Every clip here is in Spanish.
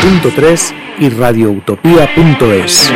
107.3 y radioutopía.es.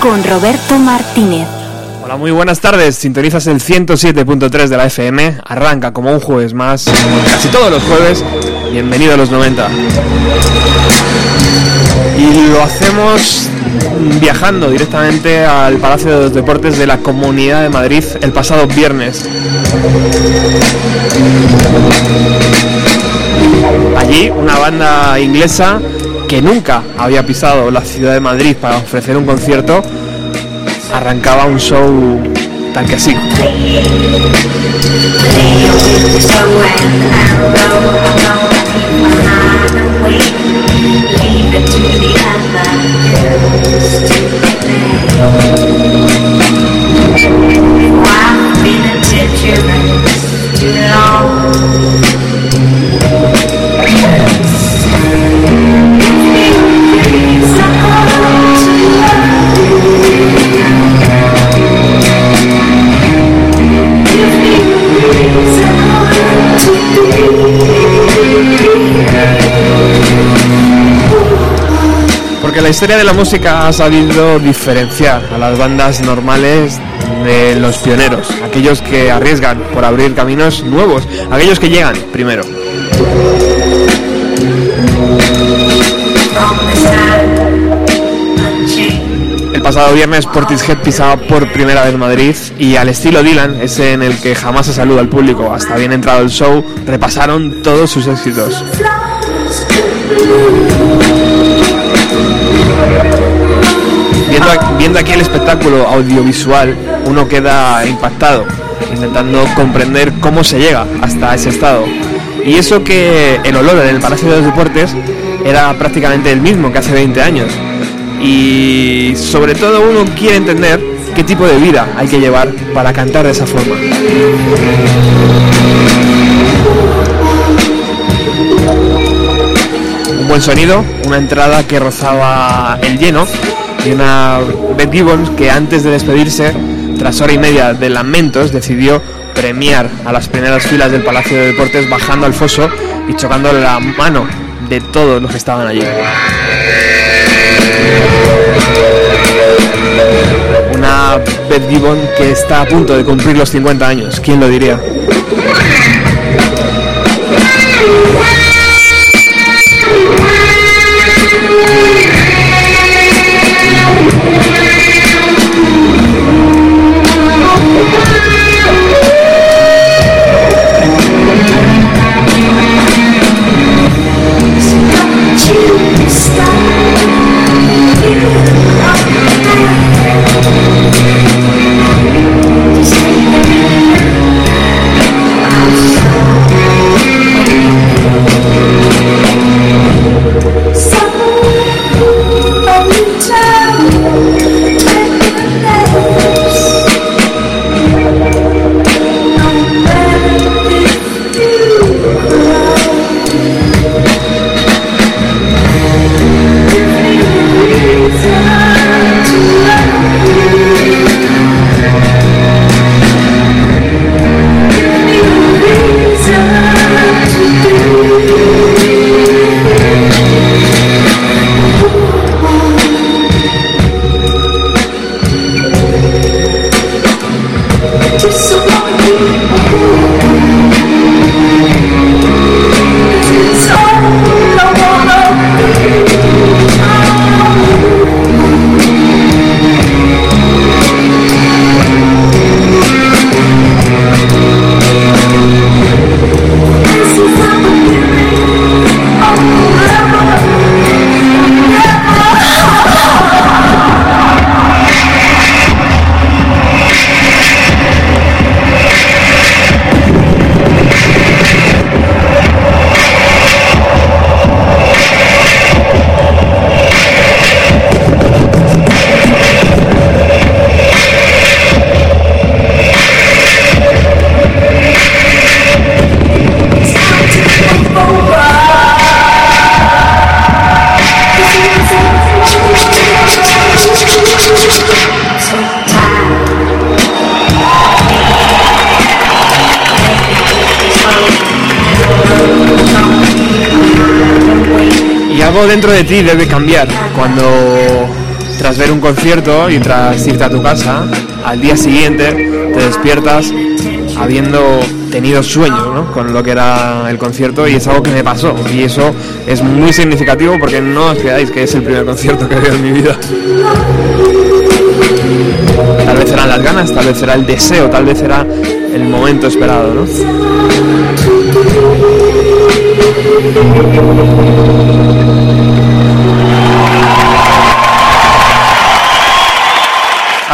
con Roberto Martínez. Hola, muy buenas tardes. Sintonizas el 107.3 de la FM. Arranca como un jueves más, casi todos los jueves. Bienvenido a los 90. Y lo hacemos viajando directamente al Palacio de los Deportes de la Comunidad de Madrid el pasado viernes. Allí una banda inglesa que nunca había pisado la ciudad de Madrid para ofrecer un concierto, arrancaba un show tal que así. La historia de la música ha sabido diferenciar a las bandas normales de los pioneros, aquellos que arriesgan por abrir caminos nuevos, aquellos que llegan primero. El pasado viernes Portishead pisaba por primera vez Madrid y al estilo Dylan, ese en el que jamás se saluda al público hasta bien entrado el show, repasaron todos sus éxitos. Viendo, aquí el espectáculo audiovisual, uno queda impactado, intentando comprender cómo se llega hasta ese estado. Y eso que el olor en el Palacio de los Deportes era prácticamente el mismo que hace 20 años. Y sobre todo uno quiere entender qué tipo de vida hay que llevar para cantar de esa forma. Un buen sonido, una entrada que rozaba el lleno y una Beth Gibbons que antes de despedirse, tras hora y media de lamentos, decidió premiar a las primeras filas del Palacio de Deportes bajando al foso y chocando la mano de todos los que estaban allí. Una Beth Gibbon que está a punto de cumplir los 50 años, ¿quién lo diría? Algo dentro de ti debe cambiar cuando tras ver un concierto y tras irte a tu casa, al día siguiente te despiertas habiendo tenido sueños ¿no? con lo que era el concierto y es algo que me pasó y eso es muy significativo porque no os creáis que es el primer concierto que veo en mi vida. Tal vez serán las ganas, tal vez será el deseo, tal vez será el momento esperado, ¿no?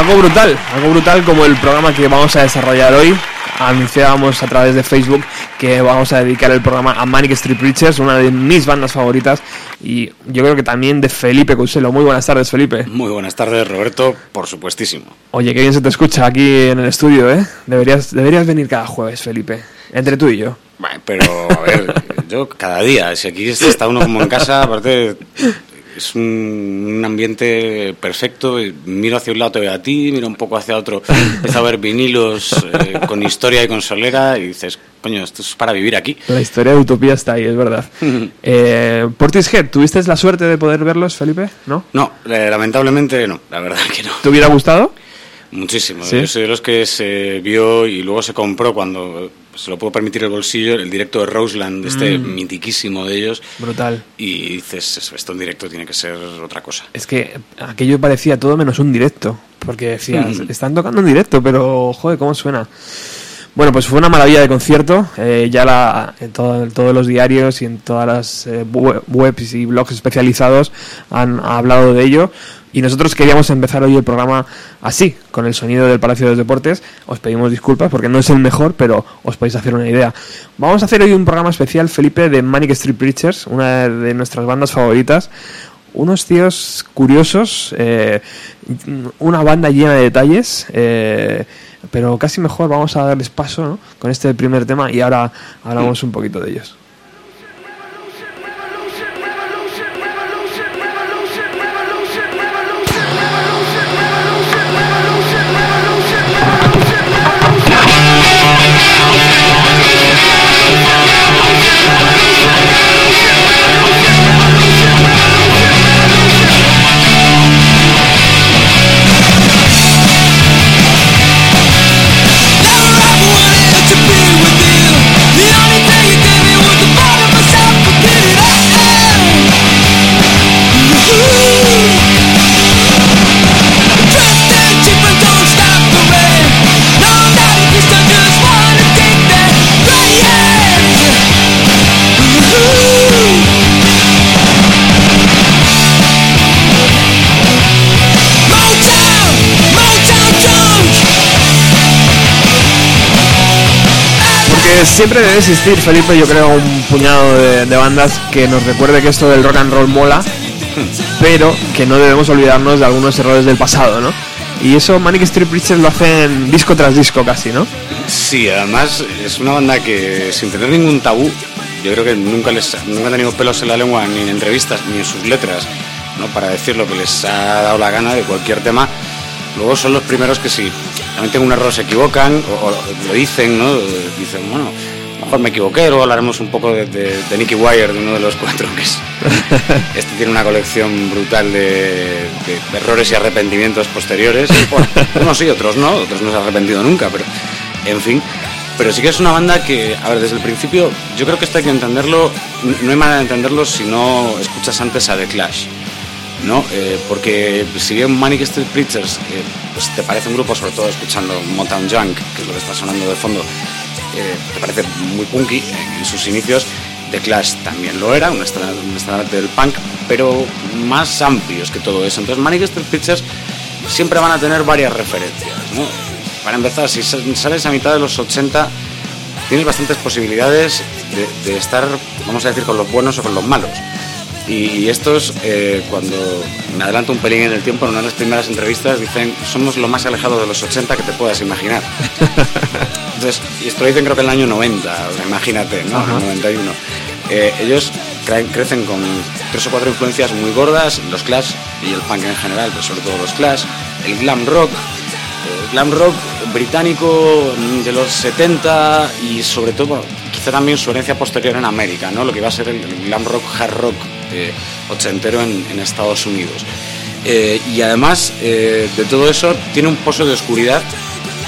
Algo brutal, algo brutal como el programa que vamos a desarrollar hoy. Anunciábamos a través de Facebook que vamos a dedicar el programa a Manic Street Preachers, una de mis bandas favoritas, y yo creo que también de Felipe Cuselo. Muy buenas tardes, Felipe. Muy buenas tardes, Roberto, por supuestísimo. Oye, qué bien se te escucha aquí en el estudio, ¿eh? Deberías, deberías venir cada jueves, Felipe, entre tú y yo. Bueno, pero a ver, yo cada día, si aquí está uno como en casa, aparte es un, un ambiente perfecto. y Miro hacia un lado, te veo a ti, miro un poco hacia otro, empiezo a ver vinilos eh, con historia y con solera y dices, coño, esto es para vivir aquí. La historia de Utopía está ahí, es verdad. eh, Portishead, ¿tuviste la suerte de poder verlos, Felipe? ¿No? No, eh, lamentablemente no, la verdad que no. ¿Te hubiera gustado? Muchísimo. ¿Sí? Yo soy de los que se vio y luego se compró cuando se lo pudo permitir el bolsillo, el directo de Roseland, este Mm. mitiquísimo de ellos. Brutal. Y dices, esto en directo tiene que ser otra cosa. Es que aquello parecía todo menos un directo. Porque decías, Mm. están tocando en directo, pero joder, ¿cómo suena? Bueno, pues fue una maravilla de concierto. eh, ya la, en, todo- en todos los diarios y en todas las eh, we- webs y blogs especializados han hablado de ello. Y nosotros queríamos empezar hoy el programa así, con el sonido del Palacio de los Deportes. Os pedimos disculpas porque no es el mejor, pero os podéis hacer una idea. Vamos a hacer hoy un programa especial, Felipe, de Manic Street Preachers, una de nuestras bandas favoritas unos tíos curiosos, eh, una banda llena de detalles, eh, pero casi mejor vamos a darles paso ¿no? con este primer tema y ahora hablamos un poquito de ellos. Porque siempre debe existir, Felipe, yo creo, un puñado de, de bandas que nos recuerde que esto del rock and roll mola, pero que no debemos olvidarnos de algunos errores del pasado, ¿no? Y eso Manic Street Preachers lo hacen disco tras disco casi, ¿no? Sí, además es una banda que sin tener ningún tabú, yo creo que nunca les nunca han tenido pelos en la lengua ni en entrevistas ni en sus letras, ¿no? Para decir lo que les ha dado la gana de cualquier tema. Luego son los primeros que si realmente en un error se equivocan o, o lo dicen, ¿no? Dicen, bueno, mejor me equivoqué, luego hablaremos un poco de, de, de Nicky Wire, de uno de los cuatro, que es... Este tiene una colección brutal de, de- errores y arrepentimientos posteriores. Bueno, unos sí, otros no, otros no se han arrepentido nunca, pero en fin. Pero sí que es una banda que, a ver, desde el principio, yo creo que esto hay que entenderlo, no hay manera de entenderlo si no escuchas antes a The Clash. ¿No? Eh, porque si bien Manic Street Preachers eh, pues te parece un grupo, sobre todo escuchando Motown Junk, que es lo que está sonando de fondo, eh, te parece muy punky en, sus inicios, The Clash también lo era, un estandarte del punk, pero más amplios que todo eso. Entonces Manic Street Preachers siempre van a tener varias referencias. Para empezar, si sa- sales a mitad de los 80, tienes bastantes posibilidades de, de estar, vamos a decir, con los buenos o con los malos. Y estos, eh, cuando me adelanto un pelín en el tiempo, en una de las primeras entrevistas dicen, somos lo más alejado de los 80 que te puedas imaginar. Entonces, y esto lo dicen creo que en el año 90, o sea, imagínate, ¿no? En el 91. Eh, ellos cre- crecen con tres o cuatro influencias muy gordas, los Clash y el punk en general, pero sobre todo los Clash, el glam rock, el glam rock británico de los 70 y sobre todo quizá también su herencia posterior en América, ¿no? Lo que iba a ser el glam rock, hard rock eh, ochentero en, en Estados Unidos. Eh, y además eh, de todo eso tiene un pozo de oscuridad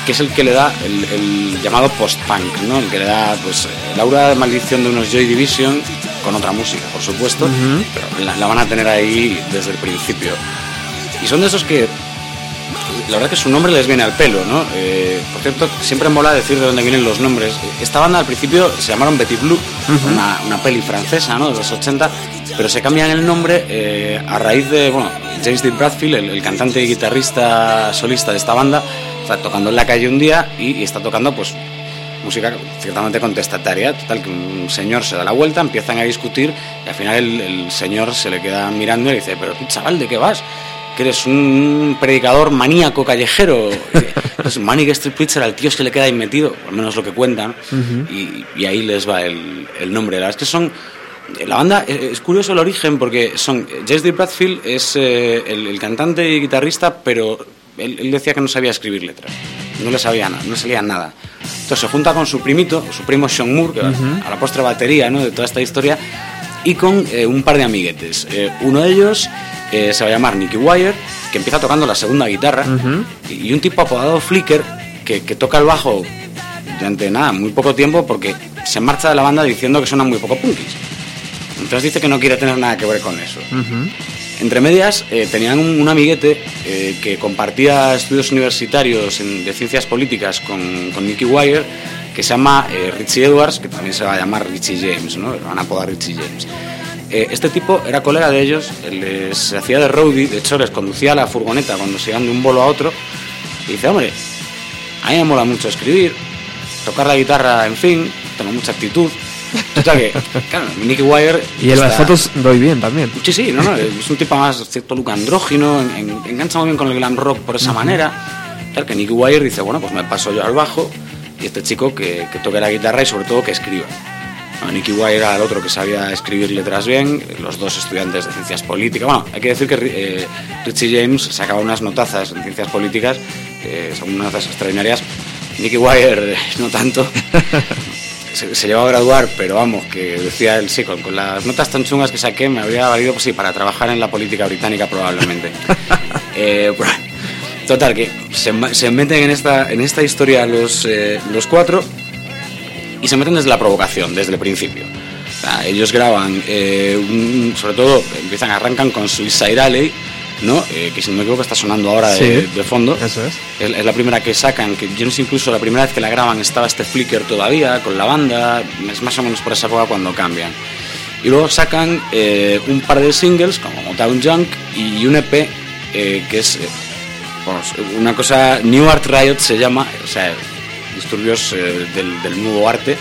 que es el que le da el, el llamado post-punk, ¿no? el que le da pues, el aura de maldición de unos Joy Division con otra música, por supuesto, pero la, la van a tener ahí desde el principio. Y son de esos que la verdad que su nombre les viene al pelo, ¿no? Eh, por cierto, siempre mola decir de dónde vienen los nombres. Esta banda al principio se llamaron Betty Blue, una, una peli francesa, ¿no? De los 80, pero se cambian el nombre eh, a raíz de, bueno, James Dean Bradfield, el, el cantante y guitarrista solista de esta banda, está tocando en la calle un día y, y está tocando, pues, música ciertamente contestataria, total que un señor se da la vuelta, empiezan a discutir y al final el, el señor se le queda mirando y le dice, pero chaval, ¿de qué vas? Que eres un predicador maníaco callejero. Entonces Manic Street Preacher al tío se le queda ahí metido, al menos lo que cuentan, y, y ahí les va el, el nombre. La verdad es que son... La banda, eh, es curioso el origen porque son... James D. Bradfield es eh, el, el cantante y guitarrista, pero él, él decía que no sabía escribir letras. No le sabía nada, no le salía nada. Entonces se junta con su primito, su primo Sean Moore, que a la postre batería ¿no? de toda esta historia, y con eh, un par de amiguetes. Eh, uno de ellos eh, se va a llamar Nicky Wire, que empieza tocando la segunda guitarra, y, y un tipo apodado Flicker, que, que toca el bajo durante nada, muy poco tiempo, porque se marcha de la banda diciendo que suenan muy poco punkis. Entonces dice que no quiere tener nada que ver con eso. Entre medias, tenían un, un amiguete que compartía estudios universitarios en- de ciencias políticas con, con Nicky Wire, que se llama eh, Richie Edwards, que también se va a llamar Richie James, ¿no? Lo van a apodar Richie James. Eh, este tipo era colega de ellos, les hacía de roadie, de hecho les conducía la furgoneta cuando se iban de un bolo a otro, y dice, hombre, a mí me mola mucho escribir, tocar la guitarra, en fin, tengo mucha actitud. Total que, claro, Nicky Wire... Y en las fotos doy bien también. Sí, sí, no, no, es un tipo más cierto look andrógino, en- en- engancha muy bien con el glam rock por esa manera. Tal que Nicky Wire dice, bueno, pues me paso yo al bajo y este chico que, que toque la guitarra y sobre todo que escriba. No, Nicky Wire era el otro que sabía escribir letras bien, los dos estudiantes de ciencias políticas. Bueno, hay que decir que eh, Richie James sacaba unas notazas en ciencias políticas, eh, son unas notazas extraordinarias. Nicky Wire eh, no tanto. se, se llegó a graduar, pero vamos, que decía él, sí, con, con las notas tan chungas que saqué me habría valido, pues sí, para trabajar en la política británica probablemente. Eh, pues, total, que se, se meten en esta, en esta historia los, eh, los cuatro y se meten desde la provocación, desde el principio. O sea, ellos graban, eh, un- sobre todo, empiezan, arrancan con Suicide Alley, ¿no? Eh, que si no me equivoco está sonando ahora de, Sí. de fondo. Eso es. Es, es la primera que sacan, que yo no sé incluso la primera vez que la graban estaba este Flicker todavía con la banda, es más o menos por esa época cuando cambian. Y luego sacan eh, un par de singles como Motown Junk y un EP eh, que es vamos, una cosa, New Art Riot se llama, o sea, disturbios eh, del, del nuevo arte,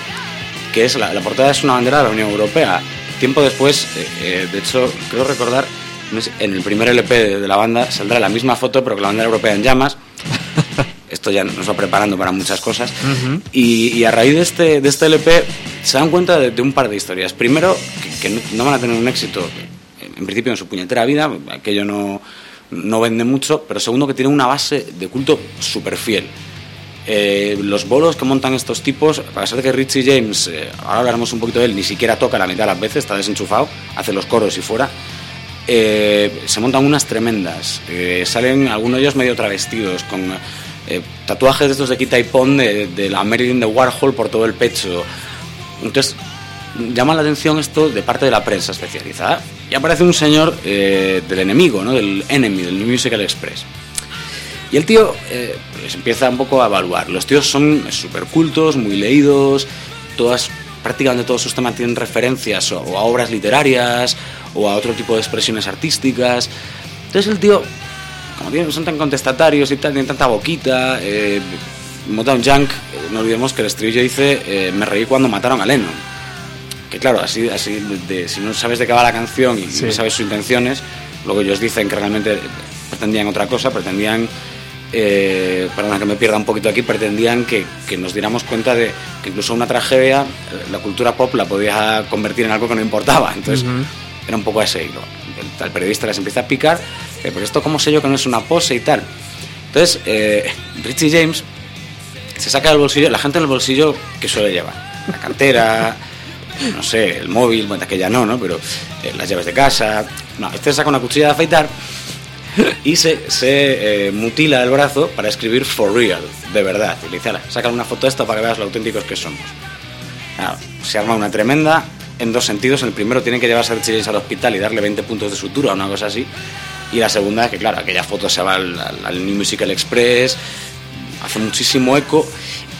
que es la, la portada es una bandera de la Unión Europea. Tiempo después, eh, eh, de hecho, creo recordar, en el primer LP de, de la banda saldrá la misma foto, pero con la bandera europea en llamas. Esto ya nos va preparando para muchas cosas. y, y a raíz de este, de este LP se dan cuenta de, de un par de historias. Primero, que, que no, no van a tener un éxito, en principio, en su puñetera vida, aquello no, no vende mucho, pero segundo, que tienen una base de culto súper fiel. Eh, los bolos que montan estos tipos, a pesar de que Richie James, eh, ahora hablaremos un poquito de él, ni siquiera toca la mitad de las veces, está desenchufado, hace los coros y fuera, eh, se montan unas tremendas. Salen algunos de ellos medio travestidos, con tatuajes de estos de quita y pon de, de la Marilyn de Warhol por todo el pecho. Entonces, llama la atención esto de parte de la prensa especializada. Y aparece un señor eh, del enemigo, ¿no? del enemy, del New Musical Express. Y el tío eh, pues empieza un poco a evaluar. Los tíos son súper cultos, muy leídos, todas, prácticamente todos sus temas tienen referencias o, o a obras literarias o a otro tipo de expresiones artísticas. Entonces el tío, como tienen, son tan contestatarios y tal, tienen tanta boquita, eh, Motown Junk, eh, no olvidemos que el estribillo dice, eh, me reí cuando mataron a Lennon. Que claro, así, así de- si no sabes de qué va la canción y Sí. no sabes sus intenciones, luego ellos dicen que realmente pretendían otra cosa, pretendían, eh, perdona que me pierda un poquito aquí, pretendían que, que nos diéramos cuenta de que incluso una tragedia, eh, la cultura pop la podía convertir en algo que no importaba. Entonces, era un poco ese hilo. El, el periodista les empieza a picar, eh, pero esto cómo sé yo que no es una pose y tal. Entonces, eh, Richie James se saca del bolsillo, la gente del bolsillo que suele llevar, la cartera, no sé, el móvil, bueno, que ya no, ¿no? Pero eh, las llaves de casa. No, este saca una cuchilla de afeitar y se, se eh, mutila el brazo para escribir for real, de verdad. Y le dice, "Ala, saca una foto de esto para que veas lo auténticos que somos. Se arma una tremenda en dos sentidos. En el primero tiene que llevarse a James al hospital y darle 20 puntos de sutura o una cosa así. Y la segunda es que, claro, aquella foto se va al, al- al New Musical Express, hace muchísimo eco.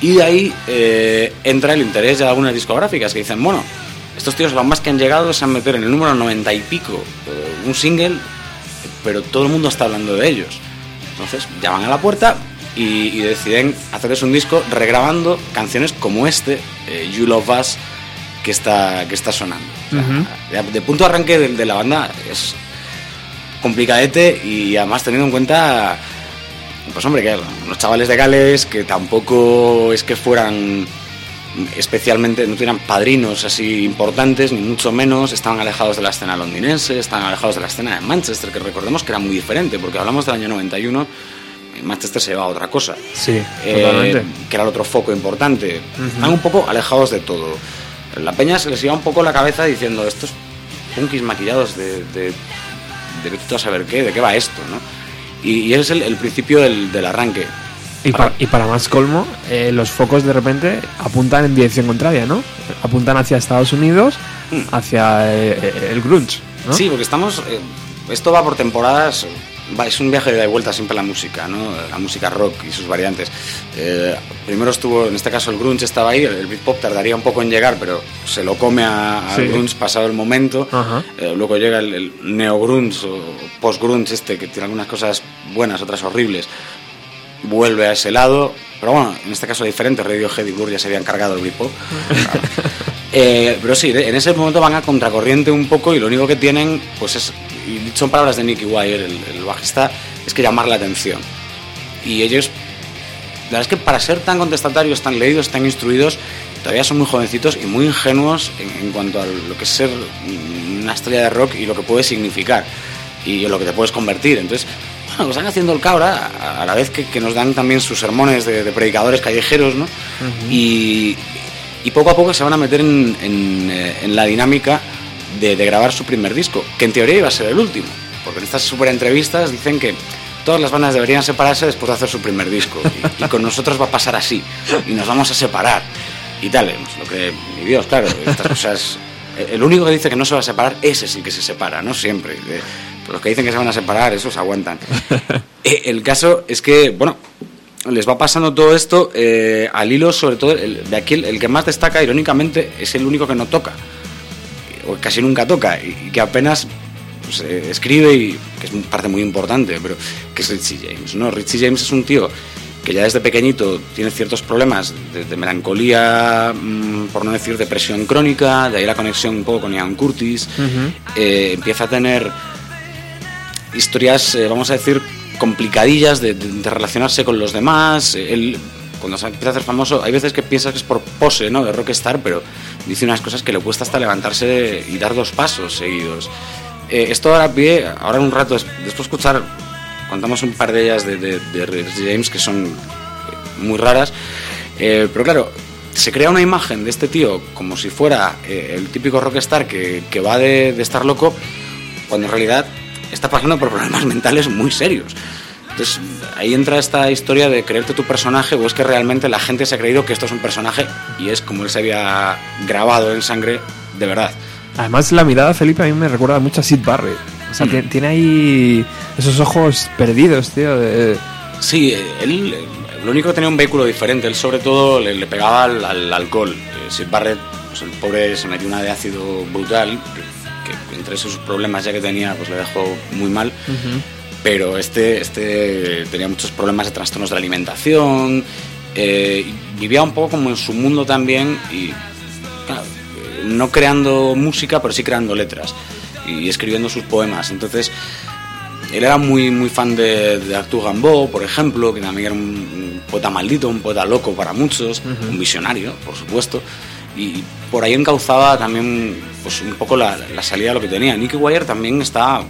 Y de ahí eh, entra el interés de algunas discográficas que dicen, bueno, estos tíos lo más que han llegado es a meter en el número 90 y pico eh, un single, pero todo el mundo está hablando de ellos. Entonces llaman a la puerta y, y deciden hacerles un disco regrabando canciones como este, eh, You Love Us, que está, que está sonando. O sea, de, de punto de arranque de, de la banda es complicadete y además teniendo en cuenta, pues hombre, que los chavales de Gales que tampoco es que fueran especialmente, no tuvieran padrinos así importantes, ni mucho menos, estaban alejados de la escena londinense, estaban alejados de la escena de Manchester, que recordemos que era muy diferente, porque hablamos del año 91, en Manchester se llevaba otra cosa. Sí, Eh, totalmente. que era el otro foco importante. Están un poco alejados de todo. La peña se les iba un poco la cabeza diciendo estos punkis maquillados de, de, de tú a saber qué, de qué va esto, ¿no? Y, ese es el, el principio del, del arranque. Y, pa- y para más colmo, eh, los focos de repente apuntan en dirección contraria, ¿no? Apuntan hacia Estados Unidos, hacia eh, eh, el grunge, ¿no? Sí, porque estamos. eh, esto va por temporadas. Es un viaje de ida y vuelta siempre la música, ¿no? La música rock y sus variantes. Eh, primero estuvo, en este caso, el grunge estaba ahí. El, Britpop tardaría un poco en llegar, pero se lo come a- al Sí. grunge pasado el momento. Eh, luego llega el, el neo-grunge o post-grunge, este, que tiene algunas cosas buenas, otras horribles. Vuelve a ese lado. Pero bueno, en este caso diferente. Radiohead y Blur ya se habían cargado el Britpop. Eh, pero sí, en ese momento van a contracorriente un poco y lo único que tienen, pues es, y son palabras de Nicky Wire, el, el bajista, es que llamar la atención. Y ellos, la verdad es que para ser tan contestatarios, tan leídos, tan instruidos, todavía son muy jovencitos y muy ingenuos en, en cuanto a lo que es ser una estrella de rock y lo que puede significar y en lo que te puedes convertir. Entonces, bueno, están haciendo el cabra a, la vez que, que nos dan también sus sermones de, de predicadores callejeros, ¿no? y, y poco a poco se van a meter en, en, eh, en la dinámica de, de grabar su primer disco, que en teoría iba a ser el último, porque en estas super entrevistas dicen que todas las bandas deberían separarse después de hacer su primer disco, y, y con nosotros va a pasar así, y nos vamos a separar, y tal, pues, lo que, mi Dios, claro, estas cosas... El único que dice que no se va a separar, ese es el que se separa, no siempre. Eh, Los que dicen que se van a separar, esos aguantan. Eh, El caso es que, bueno, les va pasando todo esto eh, al hilo, sobre todo, el, de aquí el, el que más destaca, irónicamente, es el único que no toca, o casi nunca toca, y, y que apenas pues, eh, escribe, y que es parte muy importante, pero que es Richie James. ¿no? Richie James es un tío que ya desde pequeñito tiene ciertos problemas de, de melancolía, mm, por no decir depresión crónica, de ahí la conexión un poco con Ian Curtis, eh, empieza a tener historias, eh, vamos a decir, complicadillas de, de- de relacionarse con los demás. Eh, Él, cuando se empieza a hacer famoso, hay veces que piensas que es por pose, ¿no? De rockstar, pero dice unas cosas que le cuesta hasta levantarse y dar dos pasos seguidos. Eh, esto ahora pie, ahora un rato, des- después de escuchar, contamos un par de ellas de, de, James que son eh, muy raras, Eh, pero claro, se crea una imagen de este tío como si fuera eh, el típico rockstar que, que va de, de estar loco, cuando en realidad está pasando por problemas mentales muy serios. Entonces ahí entra esta historia de creerte tu personaje o es que realmente la gente se ha creído que esto es un personaje y es como él se había grabado en sangre de verdad. Además, la mirada, Felipe, a mí me recuerda mucho a Sid Barrett. O sea, Mm. tiene, tiene ahí esos ojos perdidos, tío. de- Sí, él lo único que tenía un vehículo diferente, él sobre todo le, le pegaba al, al alcohol. Eh, Sid Barrett, pues el pobre se metió una de ácido brutal, que, que entre esos problemas ya que tenía, pues le dejó muy mal. Pero este, este tenía muchos problemas de trastornos de alimentación, eh, vivía un poco como en su mundo también y claro, eh, no creando música, pero sí creando letras y escribiendo sus poemas. Entonces, él era muy, muy fan de, de Arthur Rimbaud, por ejemplo, que también era un, poeta maldito, un poeta loco para muchos, un visionario, por supuesto. Y por ahí encauzaba también pues, un poco la, la salida de lo que tenía. Nicky Wire también estaba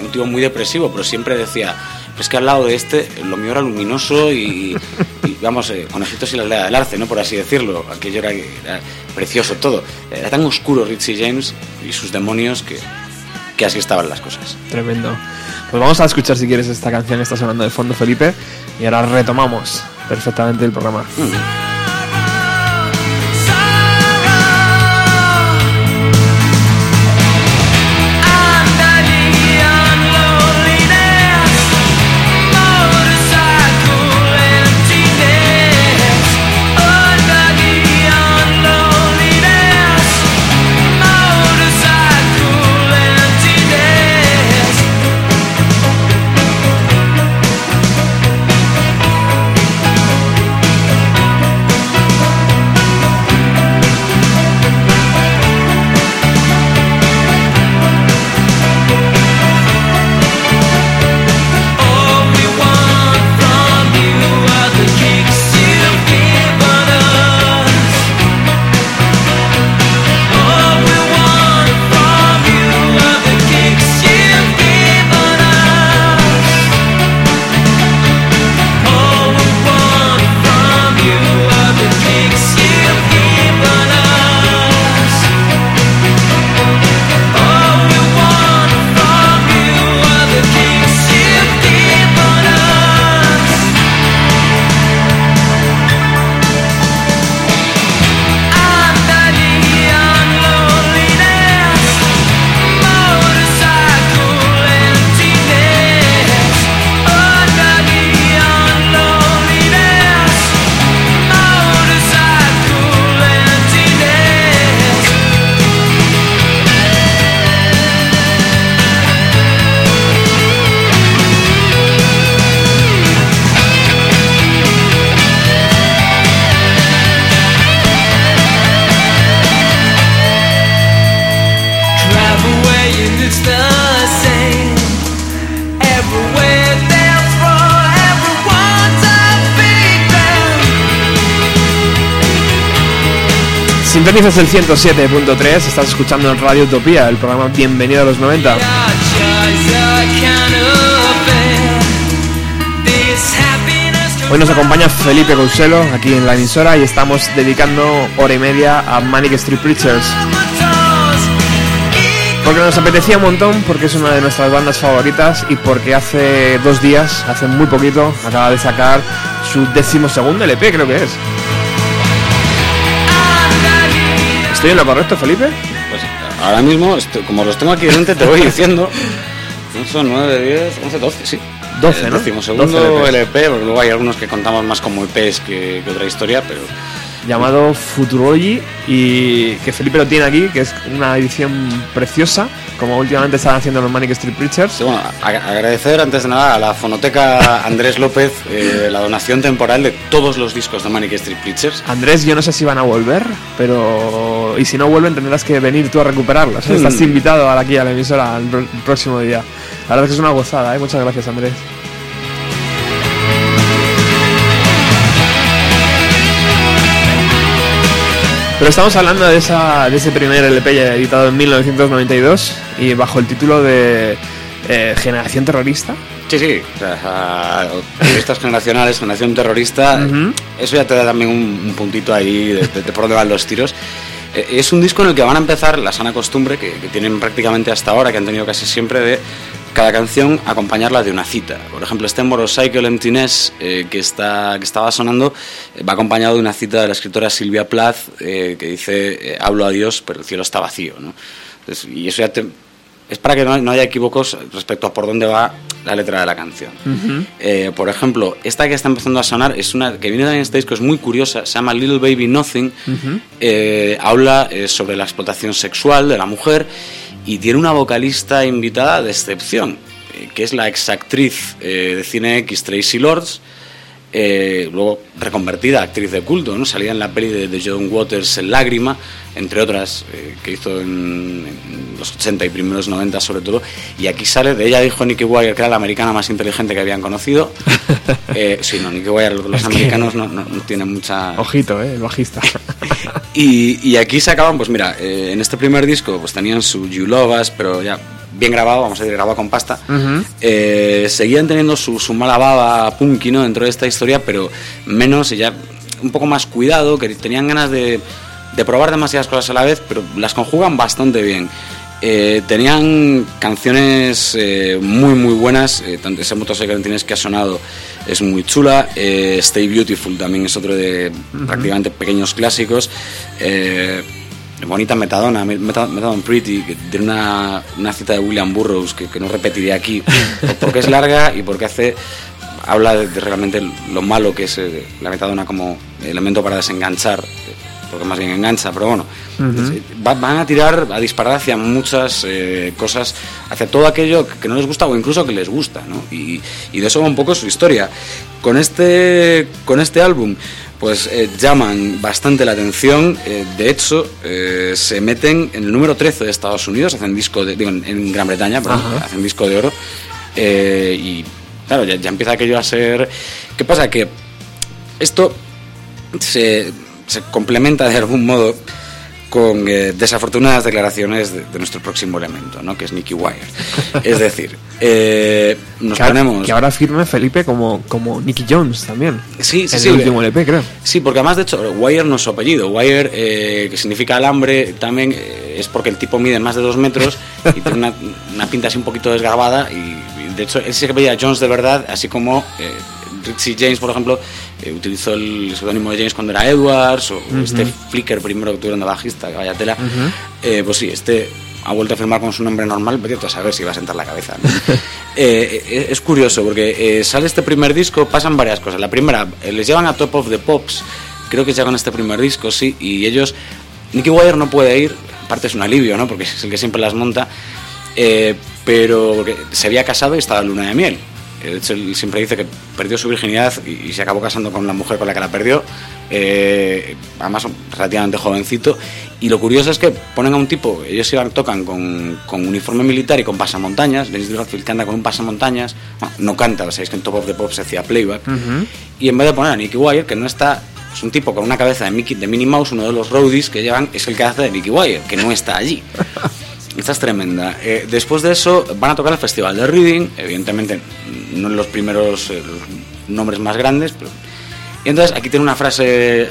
un tío muy depresivo, pero siempre decía, pues que al lado de este, lo mío era luminoso y, y- vamos, eh, conejitos y la aldea del arce, ¿no? Por así decirlo. Aquello era, era precioso todo. Era tan oscuro Richie James y sus demonios que, que así estaban las cosas. Tremendo. Pues vamos a escuchar si quieres esta canción que está sonando de fondo, Felipe, y ahora retomamos perfectamente el programa. Sintonizas el 107.3, estás escuchando en Radio Utopía, el programa Bienvenido a los 90. Hoy nos acompaña Felipe Couselo aquí en la emisora y estamos dedicando hora y media a Manic Street Preachers. Porque nos apetecía un montón, porque es una de nuestras bandas favoritas y porque hace dos días, hace muy poquito, acaba de sacar su décimo segundo LP, creo que es. ¿Estoy en lo correcto, Felipe? Pues ahora mismo, como los tengo aquí delante, te voy diciendo. Son 9, 10, 11, 12, sí. 12, el ¿no? decimosegundo 12 LP, porque luego hay algunos que contamos más como EPs que, que otra historia, pero llamado Futurology y que Felipe lo tiene aquí, que es una edición preciosa, como últimamente están haciendo los Manic Street Preachers. Sí, bueno, agradecer antes de nada a la fonoteca Andrés López eh, la donación temporal de todos los discos de Manic Street Preachers. Andrés, yo no sé si van a volver, pero y si no vuelven tendrás que venir tú a recuperarlos. ¿eh? Mm. Estás invitado aquí a la emisora el próximo día. La verdad es que es una gozada, ¿eh? muchas gracias Andrés. Pero estamos hablando de, esa, de ese primer LP ya editado en 1992 y bajo el título de eh, Generación Terrorista. Sí, sí, o sea, revistas generacionales, generación terrorista, eso ya te da también un, un puntito ahí de, de- de por dónde van los tiros. Eh, Es un disco en el que van a empezar la sana costumbre que, que tienen prácticamente hasta ahora, que han tenido casi siempre, de cada canción acompañarla de una cita. Por ejemplo, este Motorcycle Emptiness eh, que, está, que estaba sonando eh, va acompañado de una cita de la escritora Silvia Plath eh, que dice, hablo a Dios, pero el cielo está vacío. ¿no? Entonces, y eso ya te- es para que no, no haya equívocos respecto a por dónde va la letra de la canción. Por ejemplo, esta que está empezando a sonar es una que viene también este disco, es muy curiosa, se llama Little Baby Nothing, habla sobre la explotación sexual de la mujer y tiene una vocalista invitada de excepción, eh, que es la exactriz eh, de cine X Tracy Lords, eh, luego reconvertida a actriz de culto, ¿no? salía en la peli de, de John Waters en Lágrima, entre otras eh, que hizo en, en los 80 y primeros 90 sobre todo, y aquí sale, de ella dijo Nicky Wire que era la americana más inteligente que habían conocido. Eh, sí, no, Nicky Wire, los Es que- americanos no, no- no tienen mucha... Ojito, ¿eh? el bajista. Y, y aquí se acaban, pues mira, eh, en este primer disco pues tenían su You Love Us, pero ya bien grabado, vamos a decir, grabado con pasta, eh, seguían teniendo su, su mala baba punky ¿no? dentro de esta historia, pero menos y ya un poco más cuidado, que tenían ganas de, de probar demasiadas cosas a la vez, pero las conjugan bastante bien. Eh, tenían canciones eh, muy muy buenas, eh, tanto ese Motorcycle tienes que ha sonado es muy chula, Stay Beautiful también es otro de prácticamente pequeños clásicos, bonita Metadona, Meta- Metadona Pretty, que tiene una, una cita de William Burroughs que, que no repetiré aquí, porque es larga y porque hace habla de, de realmente lo malo que es eh, la metadona como elemento para desenganchar, porque más bien engancha, pero bueno, va- van a tirar, a disparar hacia muchas eh, cosas, hacia todo aquello que no les gusta o incluso que les gusta, ¿no? Y, y de eso va un poco su historia. Con este, con este álbum, pues eh, llaman bastante la atención, eh, de hecho, eh, se meten en el número 13 de Estados Unidos, hacen disco de, digo, en, Gran Bretaña, perdón, hacen disco de oro, y claro, ya, ya empieza aquello a ser... ¿Qué pasa? Que esto se, se complementa de algún modo con eh, desafortunadas declaraciones de, de nuestro próximo elemento, ¿no? que es Nicky Wire. Es decir, eh, nos Que, ahora- ponemos... que ahora firme Felipe como, como Nicky Jones también. Sí, sí, en sí. el último LP, creo. Sí, porque además, de hecho, Wire no es su apellido. Wire, eh, que significa alambre, también eh, es porque el tipo mide más de dos metros y tiene una, una pinta así un poquito desgarbada. Y, y, de hecho, él sí que veía Jones de verdad, así como eh, Richie James, por ejemplo, eh, utilizó el seudónimo de James cuando era Edwards, o este Flicker primero que tuvieron de bajista, que vaya tela. Eh, pues sí, este ha vuelto a firmar con su nombre normal, tú a saber si va a sentar la cabeza. ¿no? Eh, eh, es curioso porque eh, sale este primer disco, pasan varias cosas. La primera, eh, les llevan a Top of the Pops, creo que ya con este primer disco, sí, y ellos, Nicky Wire no puede ir, aparte es un alivio, ¿no? Porque es el que siempre las monta, pero se había casado y estaba luna de miel. De hecho, él siempre dice que perdió su virginidad y, y se acabó casando con la mujer con la que la perdió. eh, además, relativamente jovencito. Y lo curioso es que ponen a un tipo, ellos iban, tocan con, con uniforme militar y con pasamontañas. Dennis Dudley canta con un pasamontañas. Bueno, no canta, o es que en Top of the Pop se hacía playback. Y en vez de poner a Nicky Wire, que no está. Es un tipo con una cabeza de, Mickey, de Minnie Mouse, uno de los roadies que llevan, es el que hace de Nicky Wire, que no está allí. Esta es tremenda. Eh, después de eso van a tocar el Festival de Reading, evidentemente no en los primeros eh, los nombres más grandes, pero... Y entonces aquí tiene una frase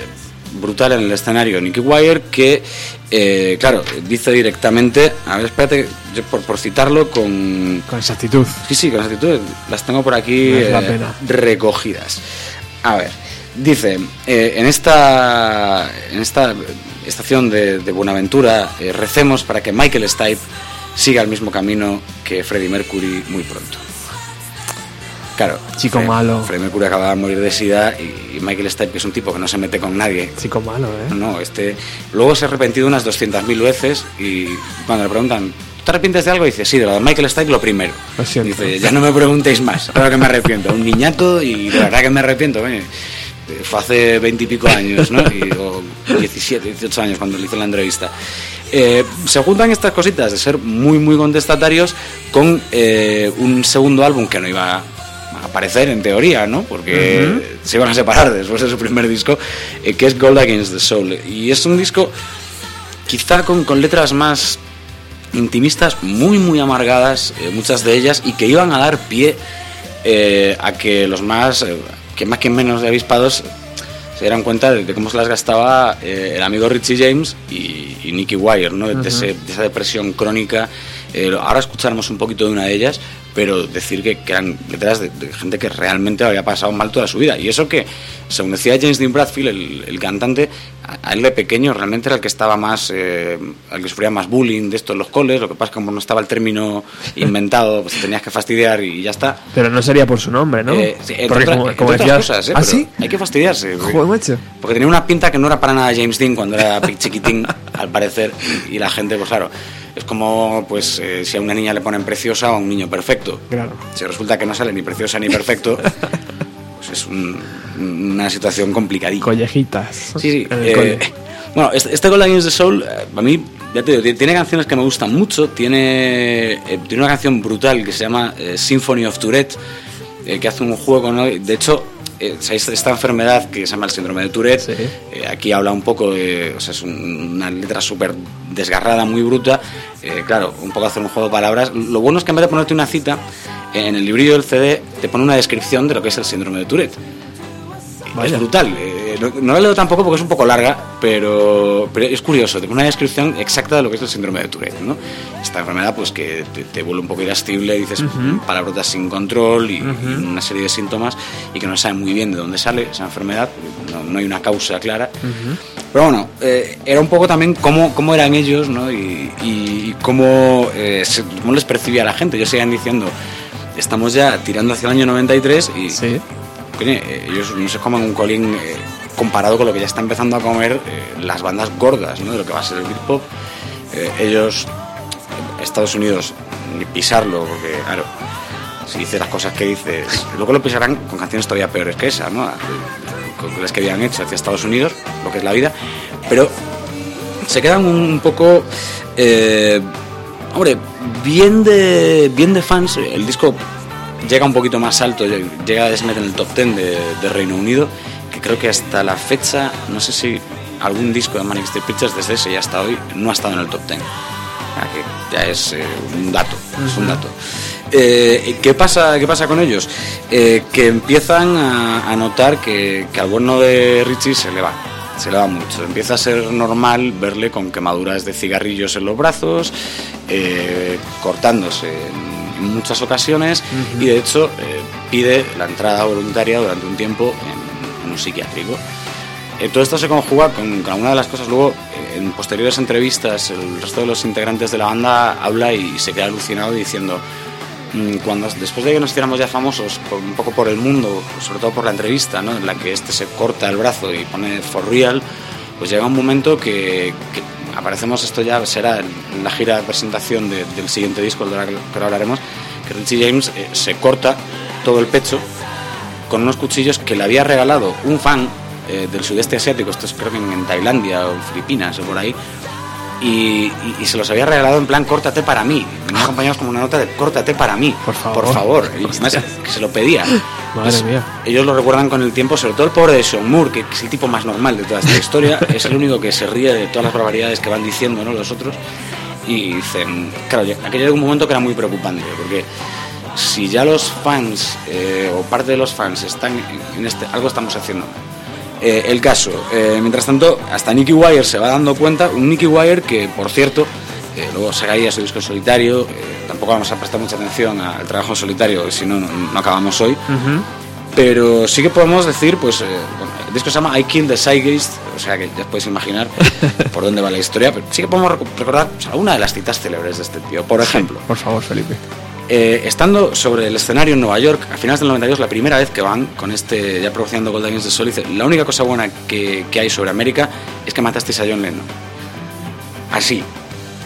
brutal en el escenario Nicky Wire que, eh, claro, dice directamente, a ver, espérate, yo por, por citarlo con... Con exactitud. Sí, sí, con exactitud, las tengo por aquí No eh, recogidas. A ver, dice, eh, en esta en esta estación de, de Buenaventura eh, recemos para que Michael Stipe siga el mismo camino que Freddie Mercury muy pronto. Claro, Chico Fre- malo. Freddie Mercury acaba de morir de sida y, y Michael Stipe, que es un tipo que no se mete con nadie, Chico malo, ¿eh? no, este. Luego se ha arrepentido unas 200.000 veces y cuando le preguntan, ¿te arrepientes de algo? Dice, sí, de lo de Michael Stipe lo primero. Lo siento. Dice, ya no me preguntéis más, claro que me arrepiento. Un niñato y de verdad que me arrepiento. Fue hace 20 y pico años, ¿no? Y, o 17, 18 años cuando le hizo la entrevista. Eh, se juntan estas cositas de ser muy, muy contestatarios con eh, un segundo álbum que no iba a aparecer en teoría, ¿no? Porque se iban a separar después de su primer disco, eh, que es Gold Against the Soul. Y es un disco quizá con, con letras más intimistas, muy, muy amargadas, muchas de ellas, y que iban a dar pie a que los más, que más que menos de avispados, se dieran cuenta de, de cómo se las gastaba eh, el amigo Richie James y, y Nicky Wire, ¿no? de, ese- de esa depresión crónica. Eh, ahora escucharemos un poquito de una de ellas, pero decir que, que eran letras de, de gente que realmente había pasado mal toda su vida. Y eso que, según decía James Dean Bradfield, el, el cantante, a, a él de pequeño realmente era el que estaba más, eh, el que sufría más bullying de esto en los coles. Lo que pasa es que como no estaba el término inventado, pues te tenías que fastidiar y ya está. Pero no sería por su nombre, ¿no? Eh, sí, Porque otra- como, como decías... cosas, ¿eh? ¿Ah, sí? Hay que fastidiarse. porque- Joder, porque tenía una pinta que no era para nada James Dean cuando era chiquitín, al parecer, y la gente, pues claro, es como pues eh, si a una niña le ponen preciosa o a un niño perfecto. Claro. Si resulta que no sale ni preciosa ni perfecto, pues es un- una situación complicadita. Collejitas. Sí, sí. Eh, bueno, este, este Gold Against the Soul, eh, a mí, ya te digo, tiene, canciones que me gustan mucho. Tiene, eh, tiene una canción brutal que se llama Symphony of Tourette, que hace un juego, ¿no? De hecho, eh, ¿sabéis esta enfermedad que se llama el síndrome de Tourette? Sí. Eh, aquí habla un poco de. O sea, es un- una letra súper desgarrada, muy bruta. eh, claro, un poco hacer un juego de palabras. Lo bueno es que en vez de ponerte una cita, en el librillo del CD te pone una descripción de lo que es el síndrome de Tourette. Es brutal. eh, no, no la leo tampoco porque es un poco larga, pero, pero es curioso. Te pone una descripción exacta de lo que es el síndrome de Tourette. ¿no? Esta enfermedad pues que te, te vuelve un poco irascible, dices palabrotas sin control y, y una serie de síntomas y que no saben muy bien de dónde sale esa enfermedad. No, no hay una causa clara. Pero bueno, eh, era un poco también cómo, cómo eran ellos ¿no? y, y cómo, eh, se- cómo les percibía la gente. Ellos seguían diciendo, estamos ya tirando hacia el año 93 y Sí. coño, eh, ellos no se comen un colín eh, comparado con lo que ya está empezando a comer eh, las bandas gordas ¿no? de lo que va a ser el Britpop. Eh, ellos, Estados Unidos, ni pisarlo, porque claro, si dices las cosas que dices, luego lo pisarán con canciones todavía peores que esa, ¿no? con las que habían hecho hacia Estados Unidos, lo que es la vida, pero se quedan un poco, eh, hombre, bien de, bien de fans. El disco llega un poquito más alto, llega a desmeter en el top 10 de, de Reino Unido, que creo que hasta la fecha, no sé si algún disco de Manic Street Preachers desde ese ya hasta hoy no ha estado en el top 10. Sea, que ya es eh, un dato, es un dato. Eh, ¿qué, pasa, ¿Qué pasa con ellos? Eh, que empiezan a, a notar que, que al bueno de Richie se le va, se le va mucho. Empieza a ser normal verle con quemaduras de cigarrillos en los brazos, eh, cortándose en, en muchas ocasiones y de hecho eh, pide la entrada voluntaria durante un tiempo en, en un psiquiátrico. Eh, todo esto se conjuga con, con alguna de las cosas. Luego, en posteriores entrevistas, el resto de los integrantes de la banda habla y se queda alucinado diciendo: mm, cuando después de que nos hiciéramos ya famosos, un poco por el mundo, sobre todo por la entrevista, ¿no? en la que este se corta el brazo y pone for real, pues llega un momento que, que aparecemos, esto ya será en la gira de presentación de- del siguiente disco, de la que hablaremos, que Richie James eh, se corta todo el pecho con unos cuchillos que le había regalado un fan eh, del sudeste asiático, esto es creo que en, Tailandia o Filipinas o por ahí, y, y- y se los había regalado en plan córtate para mí. Venía acompañados como una nota de córtate para mí, Por favor. por favor. Y además que se lo pedía. Madre mía. Ellos lo recuerdan con el tiempo, sobre todo el pobre de Sean Moore, que es el tipo más normal de toda esta historia, es el único que se ríe de todas las barbaridades que van diciendo ¿no? los otros. Y dicen, claro, aquello llegó un momento que era muy preocupante, porque si ya los fans eh, o parte de los fans están en este, algo estamos haciendo. Eh, el caso, eh, mientras tanto, hasta Nicky Wire se va dando cuenta, un Nicky Wire que, por cierto, eh, luego sacaría su disco en solitario, tampoco vamos a prestar mucha atención al trabajo en solitario, si no, no, acabamos hoy, pero sí que podemos decir, pues, bueno, el disco se llama I Killed the Zeitgeist, o sea que ya podéis imaginar por dónde va la historia, pero sí que podemos recordar pues, alguna de las citas célebres de este tío. Por ejemplo, Por favor, Felipe. Eh, estando sobre el escenario en Nueva York, a finales del 92, la primera vez que van con este, ya promocionando Gold Against the Soul, dice, la única cosa buena que, que hay sobre América es que matasteis a John Lennon. Así,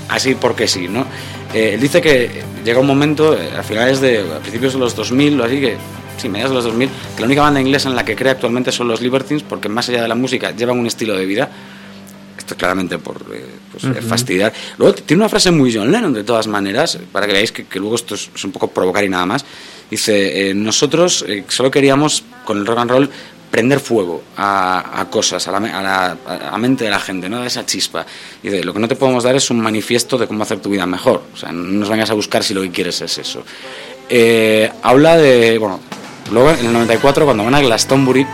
así porque sí, ¿no? Eh, él dice que llega un momento, eh, a finales de, a principios de los 2000 o así, que, sí, mediados de los 2000, que la única banda inglesa en la que cree actualmente son los Libertines, porque más allá de la música llevan un estilo de vida esto claramente por eh, pues, eh, fastidiar. Luego tiene una frase muy John Lennon, de todas maneras, para que veáis que, que luego esto es, es un poco provocar y nada más. Dice, eh, nosotros eh, solo queríamos, con el rock and roll, prender fuego a, a cosas, a la, a la- a la mente de la gente, ¿no? A esa chispa. Y dice, lo que no te podemos dar es un manifiesto de cómo hacer tu vida mejor. O sea, no nos vengas a buscar si lo que quieres es eso. Eh, habla de, bueno, luego en el 94, cuando van a Glastonbury,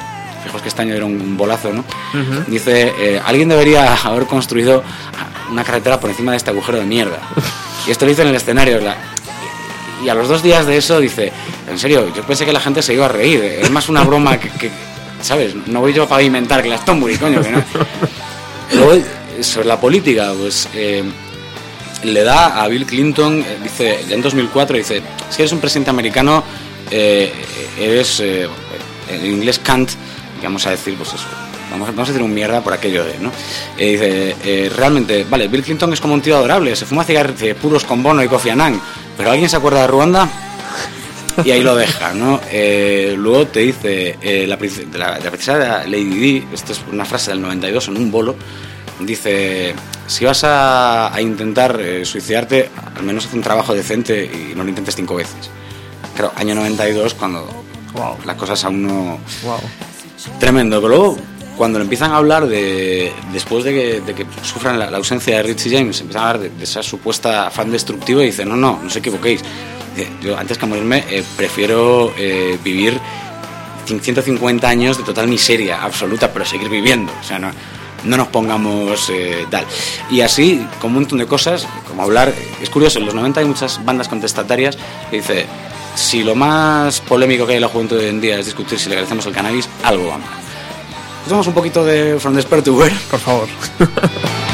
fijaos que este año era un, bolazo, ¿no? Dice, eh, alguien debería haber construido una carretera por encima de este agujero de mierda. Y esto lo dice en el escenario. la- y a los dos días de eso dice, en serio, yo pensé que la gente se iba a reír. Es más una broma que, que, ¿sabes? No voy yo a pavimentar Glastonbury, coño, que no. Luego, eh, sobre la política, pues... eh, le da a Bill Clinton, eh, dice, ya en 2004, dice, si eres un presidente americano, eh, eres, eh, en inglés can't, vamos a decir, pues eso, vamos, vamos a decir un mierda por aquello de, ¿no? Eh, dice, eh, realmente, vale, Bill Clinton es como un tío adorable, se fuma cigarros puros con Bono y Kofi Annan, pero ¿alguien se acuerda de Ruanda? Y ahí lo deja, ¿no? Eh, luego te dice, eh, la, la, la princesa Lady Di, esto es una frase del 92 en un bolo, dice, si vas a, a intentar eh, suicidarte, al menos haz un trabajo decente y no lo intentes cinco veces. Claro, año 92, cuando Wow. las cosas aún no... Wow. Tremendo, pero luego cuando empiezan a hablar de, después de que, sufran la, ausencia de Richie James, empiezan a hablar de, esa supuesta afán destructivo y dicen, no, no, no os equivoquéis. Dice, Yo antes que morirme eh, prefiero eh, vivir 150 años de total miseria absoluta, pero seguir viviendo. O sea, no, no nos pongamos eh, tal. Y así, con un montón de cosas, como hablar, es curioso, en los 90 hay muchas bandas contestatarias que dice, si lo más polémico que hay en la juventud de hoy en día es discutir si legalizamos el cannabis, algo va mal. Escuchamos un poquito de From Despair to Where. Por favor.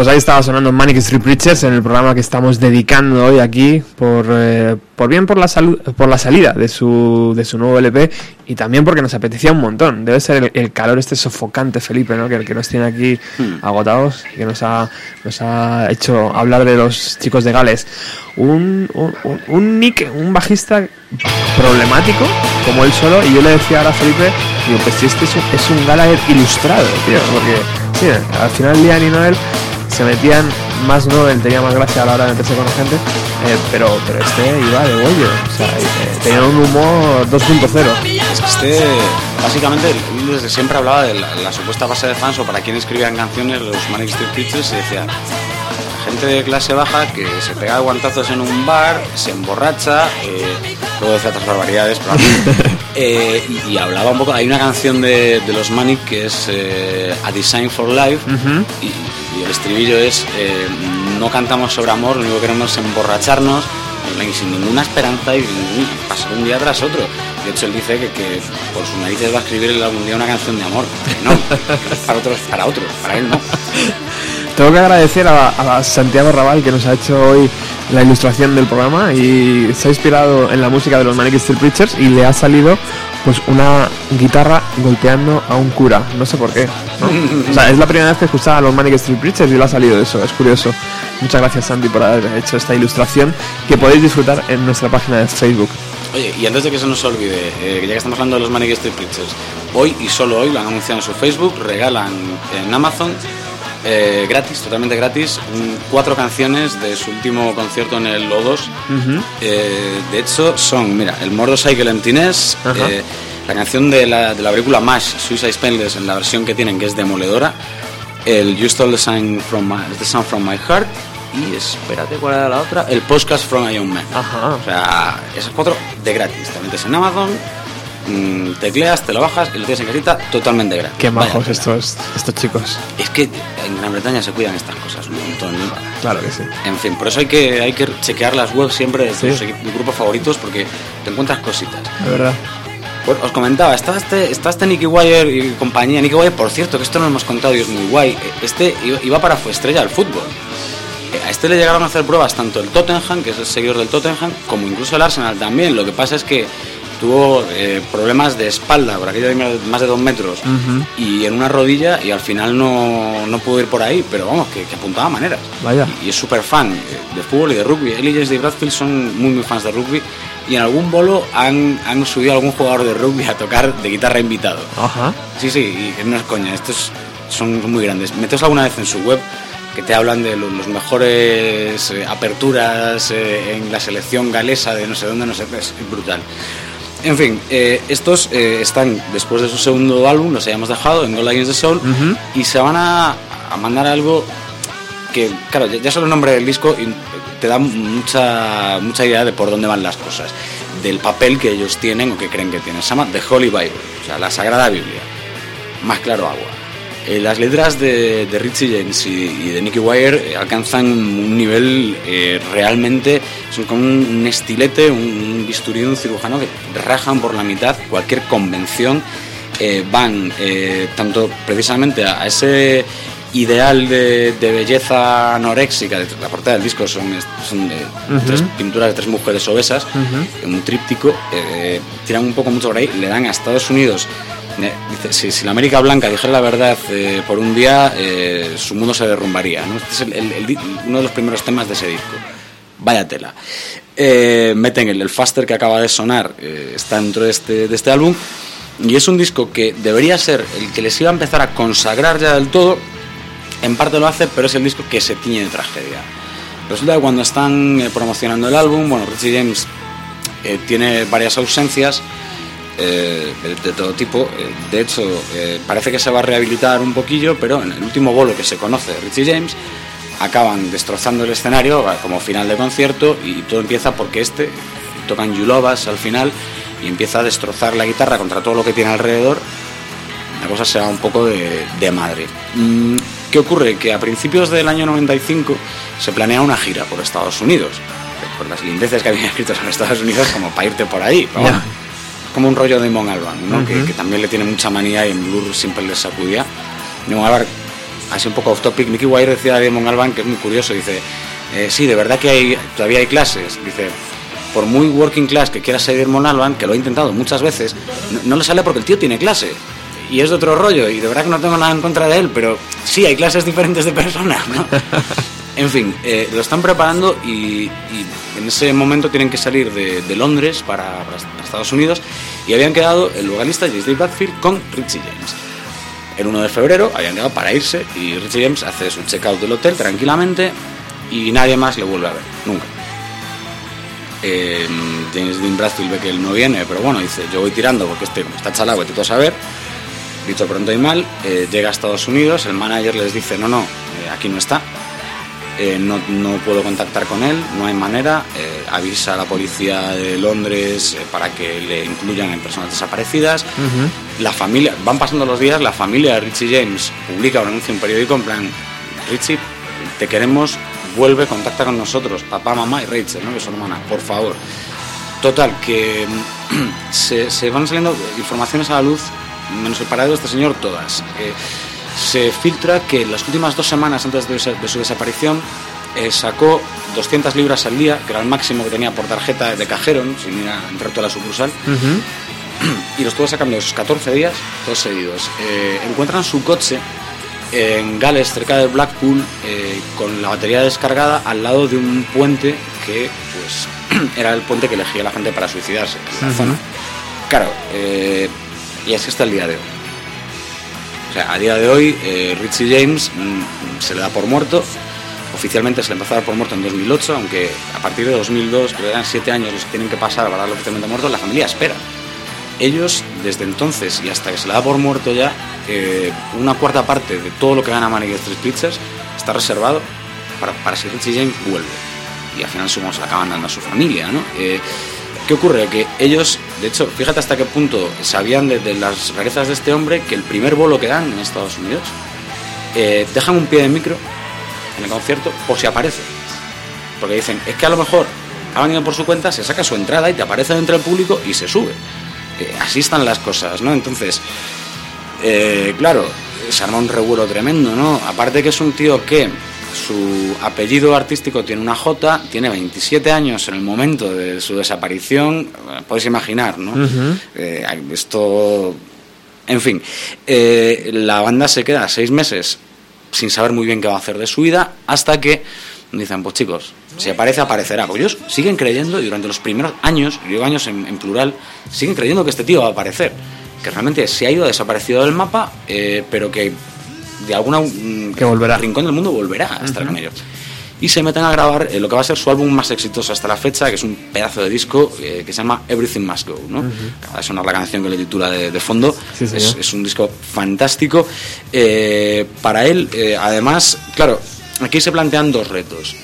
pues ahí estaba sonando Manic Street Preachers en el programa que estamos dedicando hoy aquí por, eh, por bien por la salud, por la salida de su, de su nuevo LP y también porque nos apetecía un montón. Debe ser el, el calor este sofocante, Felipe, ¿no? Que, que nos tiene aquí agotados y que nos ha, nos ha hecho hablar de los chicos de Gales. Un, un, un- un Nick, un bajista problemático, como él solo, y yo le decía ahora a Felipe, digo, pues si este es un, es un Gallagher ilustrado, tío, porque sí, al final Liam y Noel se metían más Noel tenía más gracia a la hora de meterse con la gente eh, pero pero este iba de bollo o sea eh, tenía un humor 2.0 Es que este, básicamente, desde siempre hablaba de la, la supuesta base de fans o para quien escribían canciones, los Manic Street Preachers, y decía, gente de clase baja que se pega de guantazos en un bar, se emborracha, eh, luego decía otras barbaridades, pero eh, y, y hablaba un poco, hay una canción de, de los Manic que es eh, A Design for Life, y, y el estribillo es, eh, no cantamos sobre amor, lo único que queremos es emborracharnos, sin ninguna esperanza y pasar un día tras otro. De hecho, él dice que, por sus narices va a escribir algún día una canción de amor. No, para otros, para otros, para él no. tengo que agradecer a, Santiago Raval que nos ha hecho hoy la ilustración del programa y se ha inspirado en la música de los Manic Street Preachers y le ha salido pues una guitarra golpeando a un cura. No sé por qué ¿no? o sea es la primera vez que escuchaba a los Manic Street Preachers y le ha salido eso es curioso. Muchas gracias Santi por haber hecho esta ilustración que podéis disfrutar en nuestra página de Facebook. Oye, y antes de que se nos olvide, eh, ya que estamos hablando de los Manic Street Preachers, hoy y solo hoy lo han anunciado en su Facebook, regalan en Amazon eh, gratis, totalmente gratis, un- cuatro canciones de su último concierto en el O2. Eh, de hecho, son, mira, el Motorcycle Emptiness, Ajá. eh, la canción de la, de la película MASH, Suicide Spendless, en la versión que tienen, que es demoledora, el You Stole the Sound from My, the Sound from My Heart, y espérate, ¿cuál era la otra? El Podcast from Iron Man. Ajá. O sea, esas cuatro de gratis. Te metes en Amazon, mm, tecleas, te lo bajas y lo tienes en casita totalmente gratis. qué majos estos estos chicos Es que en Gran Bretaña se cuidan estas cosas un montón. ¿no? claro que sí En fin, por eso hay que, hay que chequear las webs siempre de tus Sí. grupos favoritos porque te encuentras cositas. de verdad Pues os comentaba, está este, está este Nicky Wire y compañía. Nicky Wire, por cierto, que esto no lo hemos contado y es muy guay. Este iba- para fue estrella del fútbol. Eh, A este le llegaron a hacer pruebas tanto el Tottenham, que es el seguidor del Tottenham, como incluso el Arsenal también. Lo que pasa es que tuvo eh, problemas de espalda, por aquello de más de dos metros, y en una rodilla, y al final no, no pudo ir por ahí, pero vamos, que, apuntaba maneras. Vaya. Y, es súper fan de fútbol y de rugby. Él y James de Bradfield son muy, muy fans de rugby, y en algún bolo han, han subido a algún jugador de rugby a tocar de guitarra invitado. Ajá. Sí, sí, y no es coña, estos son muy grandes. Metes alguna vez en su web que te hablan de los, mejores eh, aperturas eh, en la selección galesa de no sé dónde, no sé, es brutal. En fin, eh, estos están después de su segundo álbum, los hayamos dejado, en Gold Against the Soul, y se van a, mandar algo que, claro, ya, solo el nombre del disco te da mucha, mucha idea de por dónde van las cosas, del papel que ellos tienen o que creen que tienen. Se llama The Holy Bible, o sea, la Sagrada Biblia. Más claro agua. Eh, las letras de, Richie James y, de Nicky Wire eh, alcanzan un nivel eh, realmente, son como un, estilete, un, bisturí de un cirujano que rajan por la mitad. Cualquier convención, van tanto precisamente a, ese ideal de, belleza anoréxica, la portada del disco son, tres pinturas de tres mujeres obesas, en un tríptico, tiran un poco mucho por ahí, le dan a Estados Unidos Dice, si, la América Blanca dijera la verdad eh, por un día, eh, su mundo se derrumbaría. Este es uno de los primeros temas de ese disco. Vaya tela. Eh, meten el, el Faster que acaba de sonar, está dentro de este, de este álbum. Y es un disco que debería ser el que les iba a empezar a consagrar ya del todo. En parte lo hace, pero es el disco que se tiñe de tragedia. Resulta que cuando están promocionando el álbum, bueno, Richie James tiene varias ausencias eh, de, todo tipo. Eh, de hecho, eh, parece que se va a rehabilitar un poquillo, pero en el último bolo que se conoce de Richie James, acaban destrozando el escenario como final de concierto y todo empieza porque este tocan Yulovas al final y empieza a destrozar la guitarra contra todo lo que tiene alrededor. La cosa se va un poco de, de madre. Mm, ¿Qué ocurre? Que a principios del año 95 se planea una gira por Estados Unidos. Por las lindeces que habían escrito en Estados Unidos, como para irte por ahí como un rollo de Mon Alban, ¿no? que, también le tiene mucha manía y en Blur siempre le sacudía. Damon Alban, así un poco off topic, Nicky Wire decía de Mon Alban que es muy curioso, dice, eh, sí, de verdad que hay, todavía hay clases, dice, por muy working class que quiera ser Mon Alban, que lo he intentado muchas veces, no, le sale porque el tío tiene clase. Y es de otro rollo, y de verdad que no tengo nada en contra de él, pero sí, hay clases diferentes de personas, ¿no? En fin, eh, lo están preparando y, en ese momento tienen que salir de, Londres para, Estados Unidos y habían quedado el vocalista James Bradfield con Richie James. El 1 de febrero habían quedado para irse y Richie James hace su check-out del hotel tranquilamente y nadie más le vuelve a ver, nunca. Eh, James Dean Bradfield ve que él no viene, pero bueno, dice, yo voy tirando porque este está chalado, te a saber. Dicho pronto y mal, eh, llega a Estados Unidos, el manager les dice, no, no, aquí no está, eh, no, puedo contactar con él, no hay manera, eh, avisa a la policía de Londres eh, para que le incluyan en personas desaparecidas. La familia, van pasando los días, la familia de Richie James publica un anuncio en un periódico en plan, Richie, te queremos, vuelve, contacta con nosotros, papá, mamá y Rachel, ¿no? que son hermanas, por favor. Total, que se, se, van saliendo informaciones a la luz, menos el paradero de este señor, todas se filtra que en las últimas dos semanas antes de, su desaparición eh, sacó 200 libras al día, que era el máximo que tenía por tarjeta de cajero, sin ir a entrar toda la sucursal. Y lo estuvo sacando esos 14 días, todos seguidos. Eh, encuentran su coche en Gales, cerca de Blackpool, eh, con la batería descargada al lado de un puente que pues, era el puente que elegía la gente para suicidarse en la zona. Claro, y así está el día de hoy. O sea, a día de hoy, eh, Richie James mm, se le da por muerto. Oficialmente se le empezó a dar por muerto en 2008, aunque a partir de 2002, que eran siete años los que tienen que pasar para darlo oficialmente muerto, la familia espera. Ellos, desde entonces y hasta que se le da por muerto ya, eh, una cuarta parte de todo lo que gana Manic Street Pictures está reservado para, para si Richie James vuelve. Y al final, la acaban dando a su familia, ¿no? Eh, ¿Qué ocurre? Que ellos, de hecho, fíjate hasta qué punto sabían de, las rarezas de este hombre que el primer bolo que dan en Estados Unidos eh, dejan un pie de micro en el concierto por si aparece. Porque dicen, es que a lo mejor ha venido por su cuenta, se saca su entrada y te aparece dentro del público y se sube. Eh, así están las cosas, ¿no? Entonces, eh, claro, se arma un revuelo tremendo, ¿no? Aparte que es un tío que Su apellido artístico tiene una J, tiene 27 años en el momento de su desaparición. Podéis imaginar, ¿no? Eh, esto. En fin, eh, la banda se queda seis meses sin saber muy bien qué va a hacer de su vida hasta que dicen, pues chicos, si aparece, aparecerá. Porque ellos siguen creyendo, y durante los primeros años, digo años en, en plural, siguen creyendo que este tío va a aparecer. Que realmente se ha ido, ha desaparecido del mapa, eh, pero que de alguna mm, Que volverá. rincón del mundo volverá a estar con ellos. Y se meten a grabar eh, lo que va a ser su álbum más exitoso hasta la fecha, que es un pedazo de disco eh, que se llama Everything Must Go. ¿no? Acaba de sonar la canción que le titula de, de fondo. Sí, es, es un disco fantástico. Eh, para él, eh, además, claro, aquí se plantean dos retos.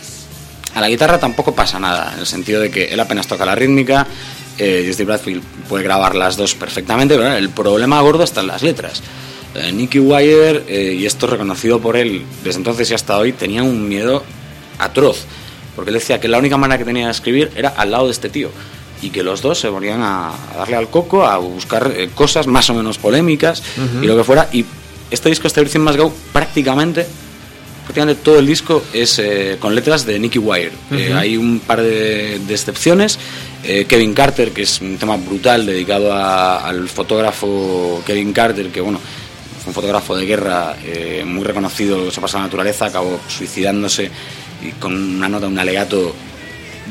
A la guitarra tampoco pasa nada, en el sentido de que él apenas toca la rítmica, eh, Steve Bradfield puede grabar las dos perfectamente, pero el problema gordo está en las letras. Eh, Nicky Wire, eh, y esto es reconocido por él desde entonces y hasta hoy, tenía un miedo atroz, porque él decía que la única manera que tenía de escribir era al lado de este tío, y que los dos se ponían a, a darle al coco, a buscar eh, cosas más o menos polémicas y lo que fuera, y este disco, este Everything Must Go, prácticamente prácticamente todo el disco es eh, con letras de Nicky Wire. Eh, hay un par de, de excepciones. Eh, Kevin Carter, que es un tema brutal dedicado a- al fotógrafo Kevin Carter, que bueno, un fotógrafo de guerra eh, muy reconocido, se pasa a la naturaleza, acabó suicidándose y con una nota, un alegato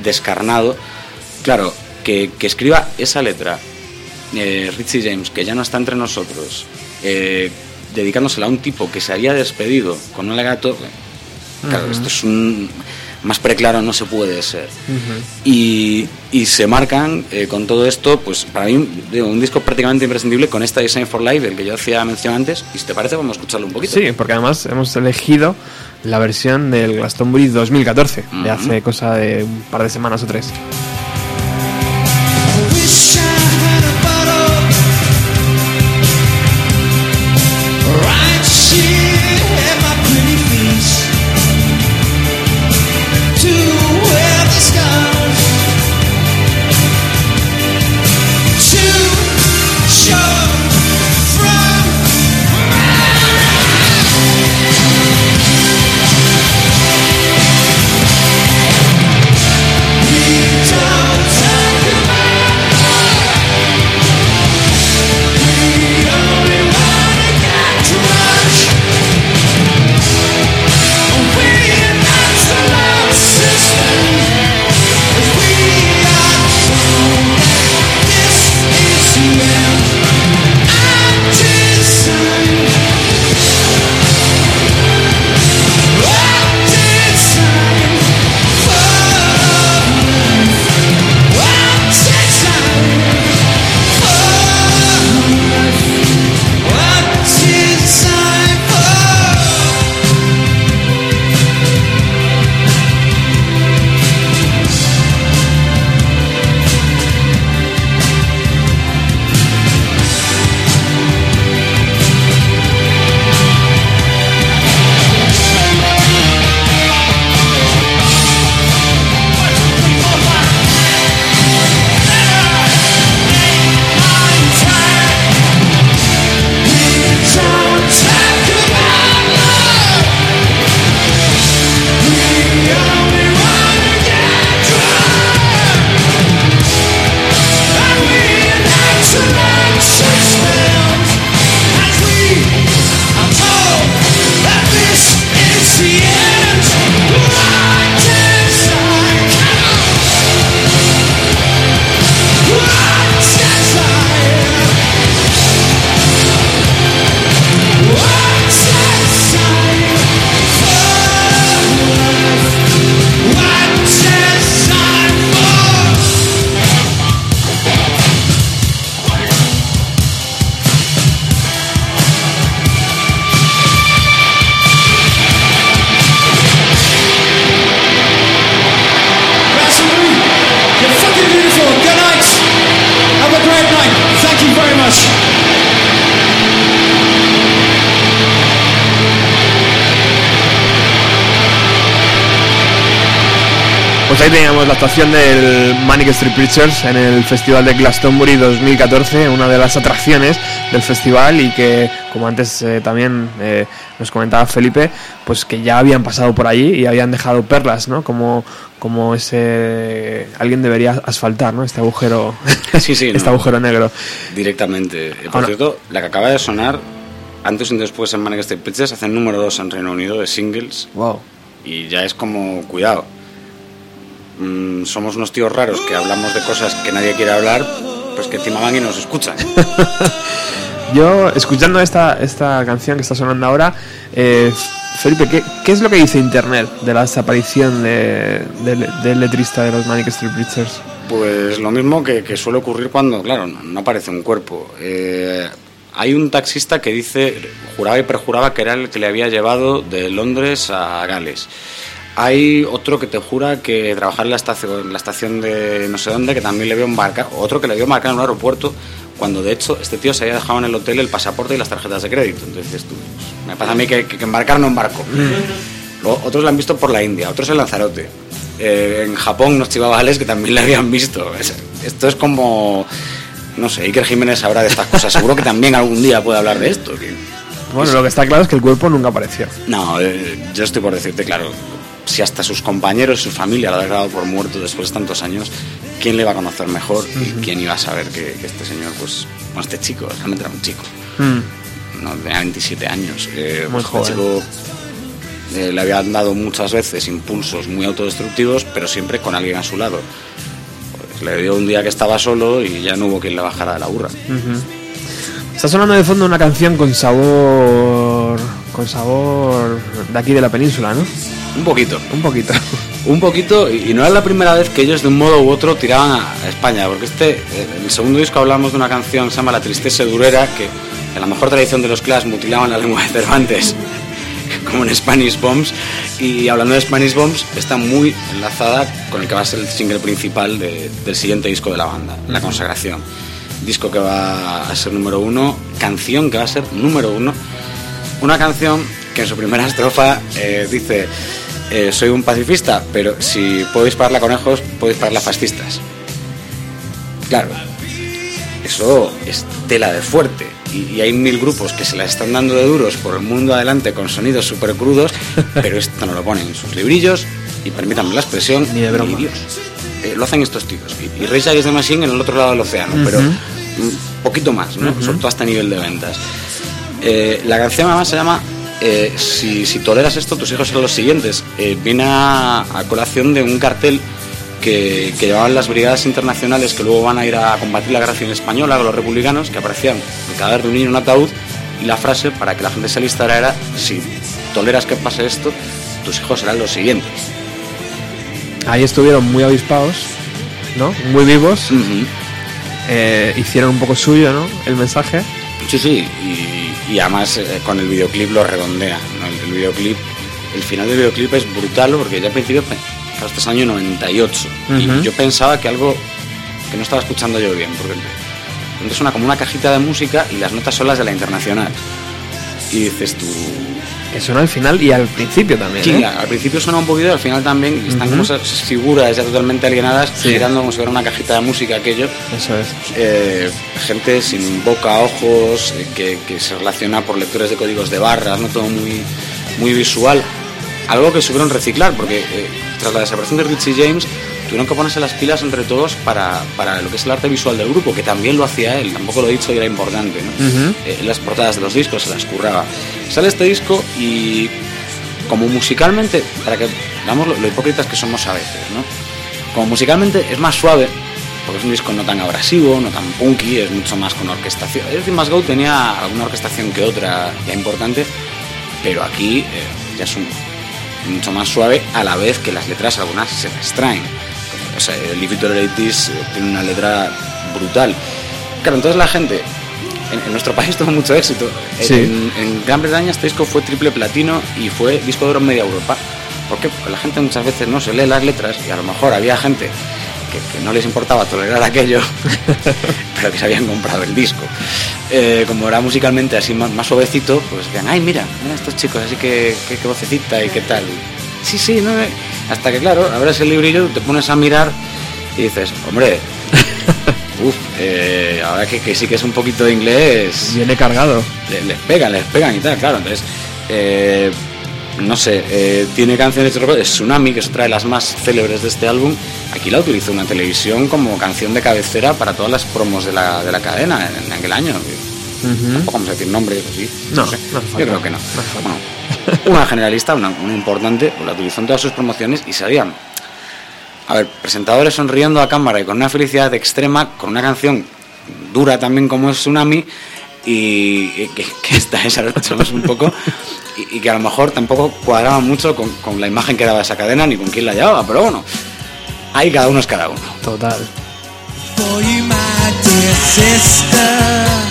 descarnado. Claro, que, que escriba esa letra eh, Richie James, que ya no está entre nosotros, eh, dedicándosela a un tipo que se había despedido con un alegato, claro, esto es un... Más preclaro no se puede ser. y, y se marcan eh, con todo esto, pues para mí, digo, un disco prácticamente imprescindible con esta Design for Life, del que yo hacía mención antes. Y si te parece, vamos a escucharlo un poquito. Sí, porque además hemos elegido la versión del Glastonbury 2014, de Ujú. hace cosa de un par de semanas o tres. Manic Street Preachers en el Festival de Glastonbury 2014, una de las atracciones del festival y que, como antes eh, también eh, nos comentaba Felipe, pues que ya habían pasado por allí y habían dejado perlas, ¿no? Como, como ese... alguien debería asfaltar, ¿no? Este agujero, Sí, sí, este no. agujero negro. Directamente. Eh, Por cierto, la que acaba de sonar, antes y después en Manic Street Preachers, hacen número 2 en Reino Unido de singles Wow. y ya es como, cuidado. Mm, somos unos tíos raros que hablamos de cosas que nadie quiere hablar, pues que encima van y nos escuchan. Yo, escuchando esta, esta canción que está sonando ahora, eh, Felipe, ¿qué, qué es lo que dice Internet de la desaparición de, del- del letrista de los Manic Street Preachers? Pues lo mismo que, que suele ocurrir cuando, claro, no, no aparece un cuerpo. Eh, hay un taxista que dice, juraba y perjuraba que era el que le había llevado de Londres a Gales. Hay otro que te jura que trabajaba en la estación, en la estación de no sé dónde, que también le vio embarcar, otro que le vio embarcar en un aeropuerto, cuando de hecho este tío se había dejado en el hotel el pasaporte y las tarjetas de crédito. Entonces tú, me pasa a mí que, embarcar no embarco. Luego, otros la han visto por la India, otros en Lanzarote. Eh, en Japón, unos chivavales que también la habían visto. Es- Esto es como. No sé, Iker Jiménez sabrá de estas cosas. Seguro que también algún día puede hablar de esto. que- Bueno, lo que está claro es que el cuerpo nunca apareció. No, eh, yo estoy por decirte, claro, si hasta sus compañeros, su familia lo ha dado por muerto después de tantos años, ¿quién le va a conocer mejor? ¿Y quién iba a saber que, que este señor, pues, bueno, este chico, realmente era un chico, Mm. no, tenía 27 años. eh, Muy pues, joven. Este chico eh, le habían dado muchas veces impulsos muy autodestructivos, pero siempre con alguien a su lado. Pues, le dio un día que estaba solo y ya no hubo quien le bajara de la burra. Está sonando de fondo una canción con sabor. con sabor de aquí de la península, ¿no? Un poquito. Un poquito. Un poquito, y no era la primera vez que ellos de un modo u otro tiraban a España, porque este, eh, en el segundo disco hablamos de una canción que se llama La Tristeza Durera, que en la mejor tradición de los Clash mutilaban la lengua de Cervantes, como en Spanish Bombs, y hablando de Spanish Bombs, está muy enlazada con el que va a ser el single principal de- del siguiente disco de la banda, La Consagración. Disco que va a ser número uno, canción que va a ser número uno, una canción que en su primera estrofa eh, dice eh, soy un pacifista, pero si puedo dispararle a conejos, puedo dispararle a fascistas. Claro, eso es tela de fuerte. Y, y hay mil grupos que se la están dando de duros por el mundo adelante con sonidos súper crudos, pero esto no lo ponen en sus librillos y permítanme la expresión, Ni de broma. Dios. Eh, lo hacen estos tíos. Y, y Rage Against the Machine en el otro lado del océano, pero un poquito más, ¿no? Sobre todo hasta nivel de ventas. Eh, la canción además se llama eh, si, si toleras esto, tus hijos serán los siguientes. Eh, viene a, a colación de un cartel que, que llevaban las brigadas internacionales que luego van a ir a combatir la guerra civil española con los republicanos, que aparecían el cadáver de un niño en un ataúd y la frase para que la gente se alistara era si toleras que pase esto, tus hijos serán los siguientes. Ahí estuvieron muy avispados, ¿no? Muy vivos. Eh, hicieron un poco suyo, ¿no? El mensaje. Sí, sí, y, y además eh, con el videoclip lo redondea. ¿no? El, el videoclip, el final del videoclip es brutal porque ya al principio, este es año 98, Ujú. y yo pensaba que algo que no estaba escuchando yo bien, porque entonces suena como una cajita de música y las notas son las de la internacional. Y dices tú, Que suena al final y al principio también. sí, ¿eh? al principio suena un poquito, al final también, y están como Ujú. esas figuras ya totalmente alienadas, Sí. girando como si fuera una cajita de música aquello. Eso es. Eh, gente sin boca, ojos, eh, que, que se relaciona por lectores de códigos de barras, ¿no? Todo muy, muy visual. Algo que supieron reciclar, porque eh, tras la desaparición de Richie James, tuvieron que ponerse las pilas entre todos para, para lo que es el arte visual del grupo, que también lo hacía él, tampoco lo he dicho y era importante, ¿no? Eh, las portadas de los discos se las curraba. Sale este disco y como musicalmente, para que veamos lo, lo hipócritas que somos a veces, ¿no? Como musicalmente es más suave, porque es un disco no tan abrasivo, no tan punky, es mucho más con orquestación. Es decir, Más Go tenía alguna orquestación que otra ya importante, pero aquí eh, ya es un, mucho más suave a la vez que las letras algunas se las traen. O sea, el If It Were 80s, eh, tiene una letra brutal. Claro, entonces la gente en, en nuestro país tuvo mucho éxito. Sí. En, en Gran Bretaña este disco fue triple platino y fue disco de oro en media Europa. ¿Por qué? Porque la gente muchas veces no se lee las letras y a lo mejor había gente que, que no les importaba tolerar aquello, pero que se habían comprado el disco. Eh, como era musicalmente así más, más suavecito, pues decían, ay, mira, mira estos chicos, así que, que, que vocecita y qué tal. sí, sí, no, eh". hasta que claro, abres el librillo, te pones a mirar y dices, hombre, uff, eh, ahora que, que sí que es un poquito de inglés, Viene cargado. le- les pegan, les pegan y tal, claro. Entonces, eh, no sé, eh, tiene canciones de Tsunami, que es otra de las más célebres de este álbum. Aquí la utilizó una televisión como canción de cabecera para todas las promos de la, de la cadena en, en aquel año. Tampoco vamos a decir nombres, ¿o ¿sí? No, sé. no hace Yo creo que no. Bueno, una generalista, una, una importante, pues la utilizó en todas sus promociones y sabían. A ver, presentadores sonriendo a cámara y con una felicidad extrema, con una canción dura también como es Tsunami, y, y que, que esta es, ahora escuchamos un poco, y, y que a lo mejor tampoco cuadraba mucho con, con la imagen que daba esa cadena ni con quién la llevaba, pero bueno, ahí cada uno es cada uno. Total.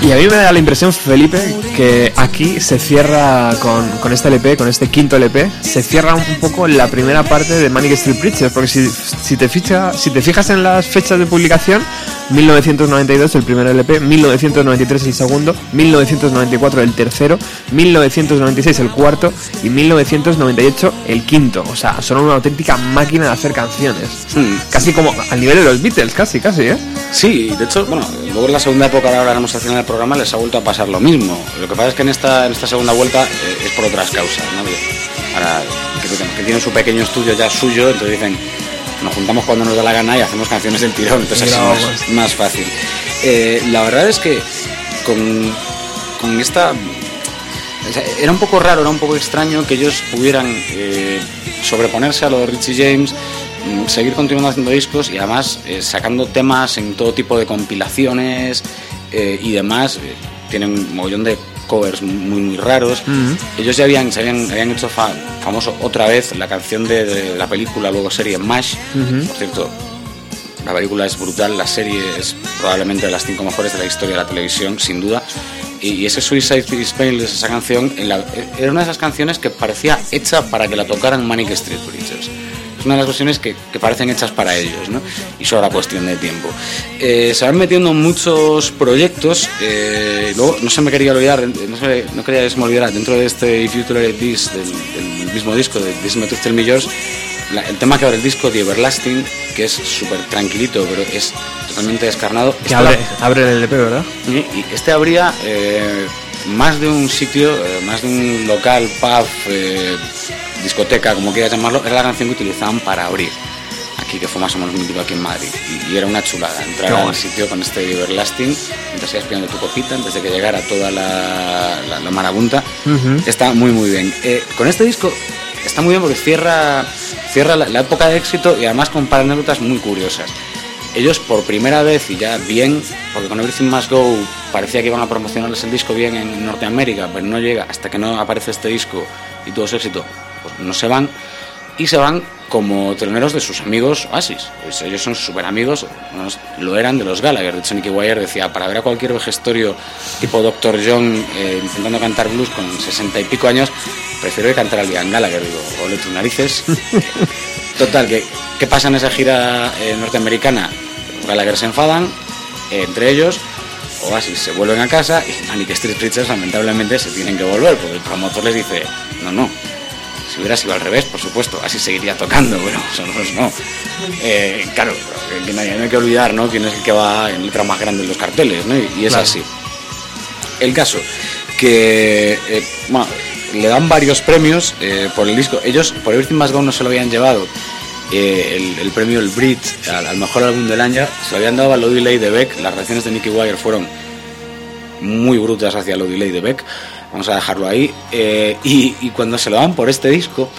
Y a mí me da la impresión, Felipe, que aquí se cierra con, con este LP, con este quinto LP, se cierra un poco la primera parte de Manic Street Preachers, porque si, si, te ficha, si te fijas en las fechas de publicación, 1992 el primer LP, 1993 el segundo, 1994 el tercero, 1996 el cuarto y 1998 el quinto. O sea, son una auténtica máquina de hacer canciones. Hmm. Casi como al nivel de los Beatles, casi, casi, ¿eh? Sí, de hecho, bueno, luego en la segunda época, ahora hablaremos al final del programa, les ha vuelto a pasar lo mismo. Lo que pasa es que en esta, en esta segunda vuelta eh, es por otras causas, ¿no? Ahora, que, que tienen su pequeño estudio ya suyo, entonces dicen, nos juntamos cuando nos da la gana y hacemos canciones del tirón, entonces así grabamos. más, más fácil. Eh, la verdad es que con, con esta... o sea, era un poco raro, era un poco extraño que ellos pudieran eh, sobreponerse a lo de Richie James, mm, seguir continuando haciendo discos y además eh, sacando temas en todo tipo de compilaciones eh, y demás. Eh, tienen un mogollón de covers muy, muy raros. Ellos ya habían, se habían, habían hecho fa- famoso otra vez la canción de, de la película, luego serie MASH. Por cierto, la película es brutal, la serie es probablemente de las cinco mejores de la historia de la televisión, sin duda. Y, y ese Suicide is Painless, esa canción, en la- era una de esas canciones que parecía hecha para que la tocaran Manic Street Preachers. Es una de las versiones que, que parecen hechas para ellos, ¿no? Y solo era cuestión de tiempo. Eh, se van metiendo en muchos proyectos. eh, luego, no se me quería olvidar, no, se- no quería que se me olvidara, dentro de este If You Tolerate This, del, del mismo disco, de This Me To Tell Me Yours, la- el tema que abre el disco, The Everlasting, que es súper tranquilito, pero es totalmente descarnado. Que Este abre, la- abre el LP, ¿verdad? y y este habría eh, más de un sitio, eh, más de un local, pub, eh, discoteca, como quieras llamarlo, era la canción que utilizaban para abrir. Aquí, que fue más o menos mítico aquí en Madrid. Y, y era una chulada entrar Qué al sitio con este Everlasting, mientras ibas pidiendo tu copita, antes de que llegara toda la, la, la marabunta. Está muy, muy bien. Eh, con este disco está muy bien porque cierra, cierra la, la época de éxito y además con un par de anécdotas muy curiosas. Ellos por primera vez y ya bien, porque con Everything Must Go parecía que iban a promocionarles el disco bien en Norteamérica, pero no llega. Hasta que no aparece este disco y todo su éxito, pues no se van y se van como teloneros de sus amigos Oasis. Pues ellos son súper amigos, lo eran de los Gallagher. De hecho, Nicky Wire decía, para ver a cualquier vejestorio tipo Dr. John eh, intentando cantar blues con sesenta y pico años, prefiero que cantar a Liam Gallagher. Digo, ole tus narices. Total, que ¿qué pasa en esa gira eh, norteamericana? Los Gallagher se enfadan, eh, entre ellos, Oasis se vuelven a casa y Street Preachers lamentablemente se tienen que volver, porque el promotor les dice, no, no, si hubiera sido al revés, por supuesto, así seguiría tocando, pero nosotros no. Eh, claro, que no hay, que olvidar, ¿no? Quién es el que va en letra más grande en los carteles, ¿no? Y, es Claro. así. El caso, que eh, bueno, le dan varios premios eh, por el disco. Ellos, por Everything Must Go, no se lo habían llevado. el, el premio El Brit al, al mejor álbum del año se lo habían dado a Lodi Lay de Beck. Las reacciones de Nicky Wire fueron muy brutas hacia Lodi Lay de Beck. Vamos a dejarlo ahí. Eh, y, y cuando se lo dan por este disco,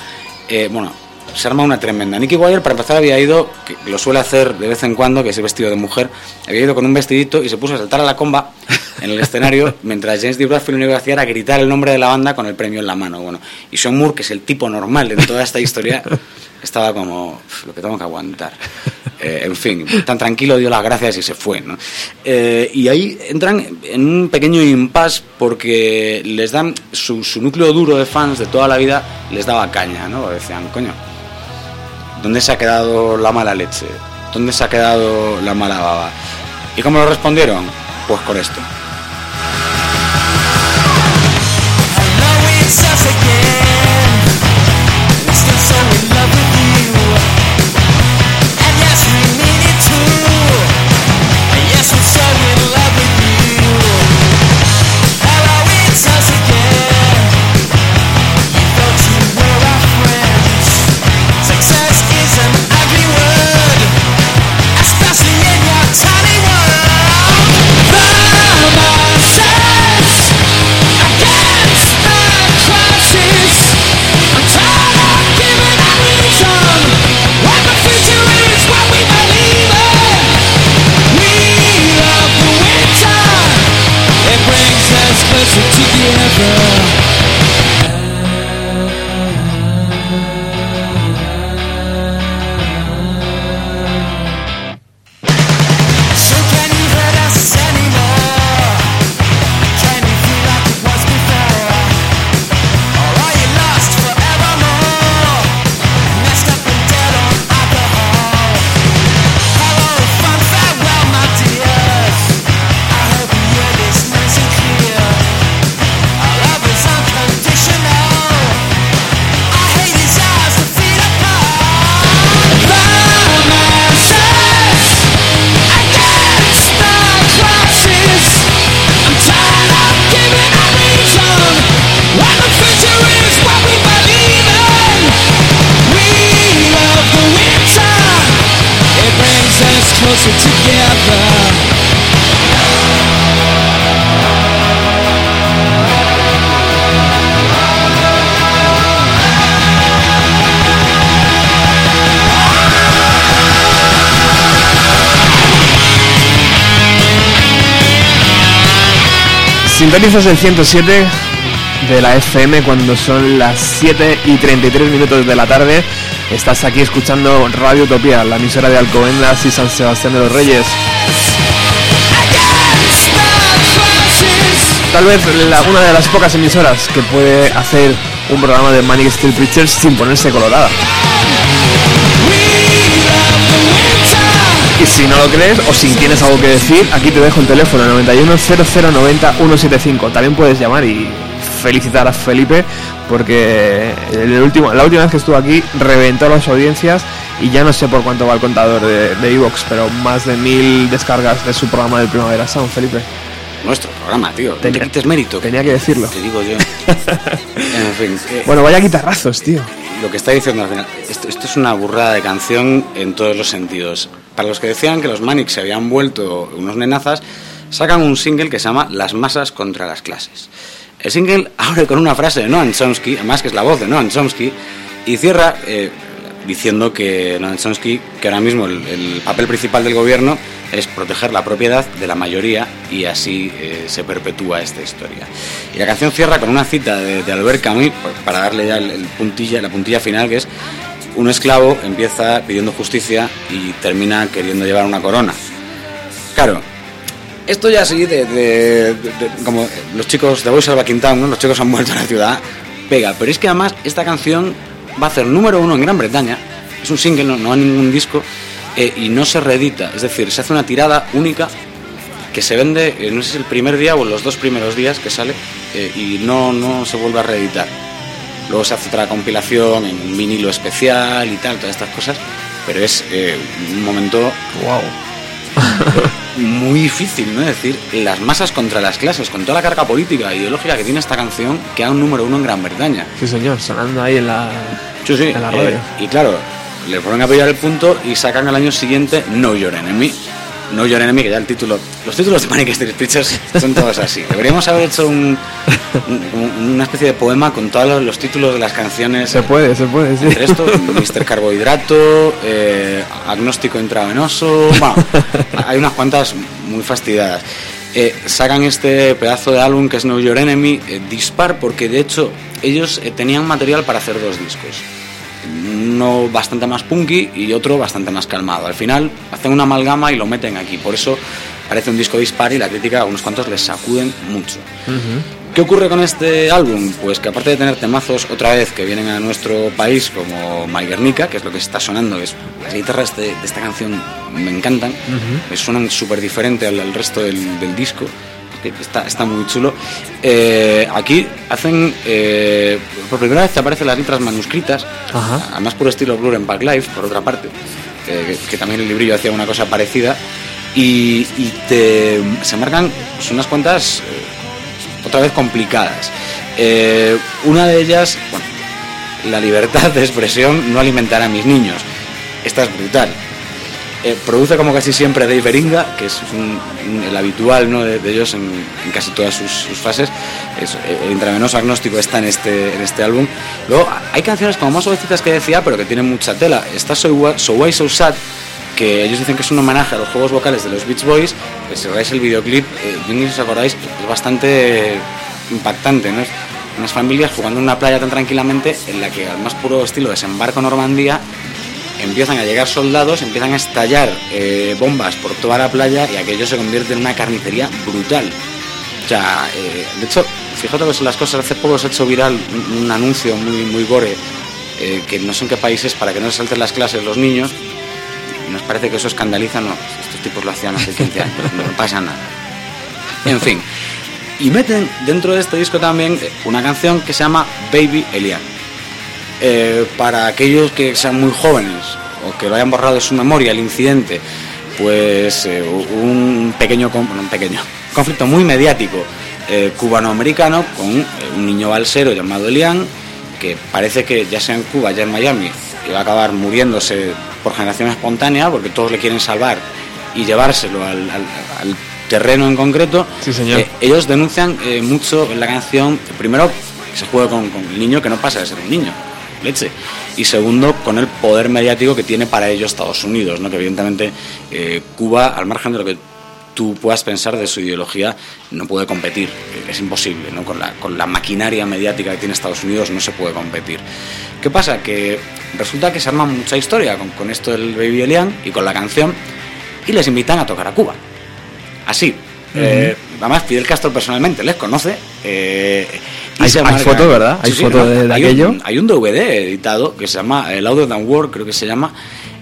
eh, bueno, se arma una tremenda. Nicky Wire, para empezar, había ido, que lo suele hacer de vez en cuando, que es el vestido de mujer, había ido con un vestidito y se puso a saltar a la comba en el escenario, mientras James D. Bradfield lo único que hacía era gritar el nombre de la banda con el premio en la mano. Bueno, y Sean Moore, que es el tipo normal en toda esta historia, estaba como, "Uf, lo que tengo que aguantar. Eh, en fin, tan tranquilo dio las gracias y se fue. Eh, y ahí entran en un pequeño impasse porque les dan su, su núcleo duro de fans de toda la vida, les daba caña, ¿no? Decían, coño, ¿dónde se ha quedado la mala leche? ¿Dónde se ha quedado la mala baba? ¿Y cómo lo respondieron? Pues con esto. Sintonizas el 107 de la FM cuando son las 7 y 33 minutos de la tarde. Estás aquí escuchando Radio Utopía, la emisora de Alcobendas y San Sebastián de los Reyes. Tal vez la- una de las pocas emisoras que puede hacer un programa de Manic Street Preachers sin ponerse colorada. Y si no lo crees o si tienes algo que decir, aquí te dejo el teléfono 91 0090 175. También puedes llamar y felicitar a Felipe porque el último, la última vez que estuvo aquí reventó las audiencias y ya no sé por cuánto va el contador de, Evox, pero más de mil descargas de su programa del Primavera Sound, Felipe. Nuestro programa, tío. No Tenía- te quites mérito. tenía que decirlo. Te digo yo. en fin. eh, Bueno, vaya guitarrazos, tío. lo que está diciendo al final, esto, esto es una burrada de canción en todos los sentidos. Para los que decían que los Manics se habían vuelto unos nenazas, sacan un single que se llama Las masas contra las clases. El single abre con una frase de Noam Chomsky, además que es la voz de Noam Chomsky, y cierra eh, diciendo que Noam Chomsky, que ahora mismo el, el papel principal del gobierno es proteger la propiedad de la mayoría y así eh, se perpetúa esta historia. Y la canción cierra con una cita de, Albert Camus para darle ya el puntilla, la puntilla final que es un esclavo empieza pidiendo justicia y termina queriendo llevar una corona. Claro, esto ya así de, como los chicos de Boys of Back Town, ¿no? los chicos han vuelto a la ciudad, pega. Pero es que además esta canción va a ser número uno en Gran Bretaña, es un single, no, no hay ningún disco, eh, y no se reedita, es decir, se hace una tirada única que se vende, eh, no sé si el primer día o los dos primeros días que sale, eh, y no, no se vuelve a reeditar. Luego se hace otra compilación en un vinilo especial y tal, todas estas cosas, pero es eh, un momento Wow. muy difícil, ¿no? Es decir, las masas contra las clases, con toda la carga política e ideológica que tiene esta canción, que ha un número uno en Gran Bretaña. Sí, señor, sonando ahí en la, Sí, sí. en la eh, radio. y claro, le ponen a pillar el punto y sacan al año siguiente No Your Enemy. No Your Enemy, que ya el título. Los títulos de Manic Street Preachers son todos así. Deberíamos haber hecho un, un- una especie de poema con todos los, los títulos de las canciones. Se puede, se puede, sí. Entre esto, Mr. Carbohidrato, eh, Agnóstico Intravenoso. Bueno, hay unas cuantas muy fastidiadas. Eh, sacan este pedazo de álbum que es Know Your Enemy, eh, dispar, porque de hecho ellos eh, tenían material para hacer dos discos. Uno bastante más punky y otro bastante más calmado. Al final hacen una amalgama y lo meten aquí. Por eso parece un disco dispar y la crítica a unos cuantos les sacuden mucho. ¿Qué ocurre con este álbum? Pues que aparte de tener temazos otra vez que vienen a nuestro país como My Guernica, que es lo que está sonando, es las guitarras de, de esta canción me encantan, me suenan súper diferente al, al resto del, del disco, que está, está muy chulo. Eh, aquí hacen, eh, por primera vez te aparecen las letras manuscritas, Ajá. además puro estilo Blur en Backlife, por otra parte, que, que también el librillo hacía una cosa parecida, y, y te, se marcan pues, unas cuantas... eh, otra vez complicadas. Una de ellas, bueno, la libertad de expresión no alimentará a mis niños. Esta es brutal. Eh, produce como casi siempre Dave Beringa, que es un- un- el habitual ¿no? de, de ellos en, en casi todas sus, sus fases. Es, eh, el intravenoso agnóstico está en este, en este álbum. Luego hay canciones como más suavecitas que decía, pero que tienen mucha tela. Está So, Why So Sad, que ellos dicen que es un homenaje a los juegos vocales de los Beach Boys. Que si veis el videoclip, eh, yo si os acordáis, es bastante impactante, ¿no? Unas familias jugando en una playa tan tranquilamente en la que al más puro estilo desembarco Normandía empiezan a llegar soldados, empiezan a estallar eh, bombas por toda la playa y aquello se convierte en una carnicería brutal. O sea, eh, de hecho, fíjate que son las cosas, hace poco se ha hecho viral un, un anuncio muy, muy gore, eh, que no sé en qué países, para que no se salten las clases los niños, y nos parece que eso escandaliza, no, estos tipos lo hacían hace 15 años, no pasa nada. En fin, y meten dentro de este disco también una canción que se llama Baby Elian. Eh, para aquellos que sean muy jóvenes o que lo hayan borrado de su memoria el incidente, pues eh, un pequeño, un pequeño conflicto muy mediático eh, cubanoamericano con eh, un niño balsero llamado Elian, que parece que ya sea en Cuba, ya en Miami, iba a acabar muriéndose por generación espontánea porque todos le quieren salvar y llevárselo al, al- al terreno en concreto. Sí, señor. Eh, ellos denuncian mucho en la canción, primero, que se juega con, con el niño que no pasa de ser un niño, leche. Y segundo, con el poder mediático que tiene para ello Estados Unidos, ¿no? que evidentemente eh, Cuba, al margen de lo que tú puedas pensar de su ideología no puede competir, es imposible, ¿no? con, la, con la maquinaria mediática que tiene Estados Unidos no se puede competir. ¿Qué pasa? Que resulta que se arma mucha historia con, con esto del Baby Elian y con la canción y les invitan a tocar a Cuba. Así. Eh, además, Fidel Castro personalmente les conoce. eh, Hay- hay marca- foto, ¿verdad? Hay foto de- de hay aquello. Un, hay un DVD editado que se llama El Audio Than War, creo que se llama.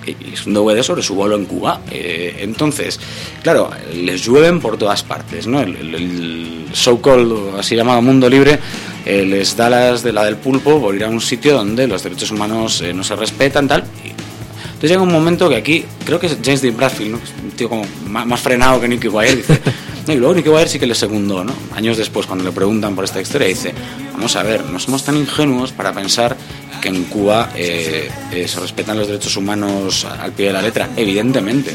y Es un DVD sobre su vuelo en Cuba. Eh, entonces, claro, les llueven por todas partes, ¿no? El, el- el so-called, así llamado mundo libre, eh, les da las de la del pulpo por ir a un sitio donde los derechos humanos eh, no se respetan, tal. y entonces llega un momento que aquí, creo que es James Dean Bradfield, ¿no? Un tío como más, más frenado que Nicky Wire, dice, y luego Nicky Wire sí que le segundó, ¿no? Años después, cuando le preguntan por esta historia, dice, vamos a ver, no somos tan ingenuos para pensar que en Cuba eh, eh, se respetan los derechos humanos al pie de la letra, evidentemente,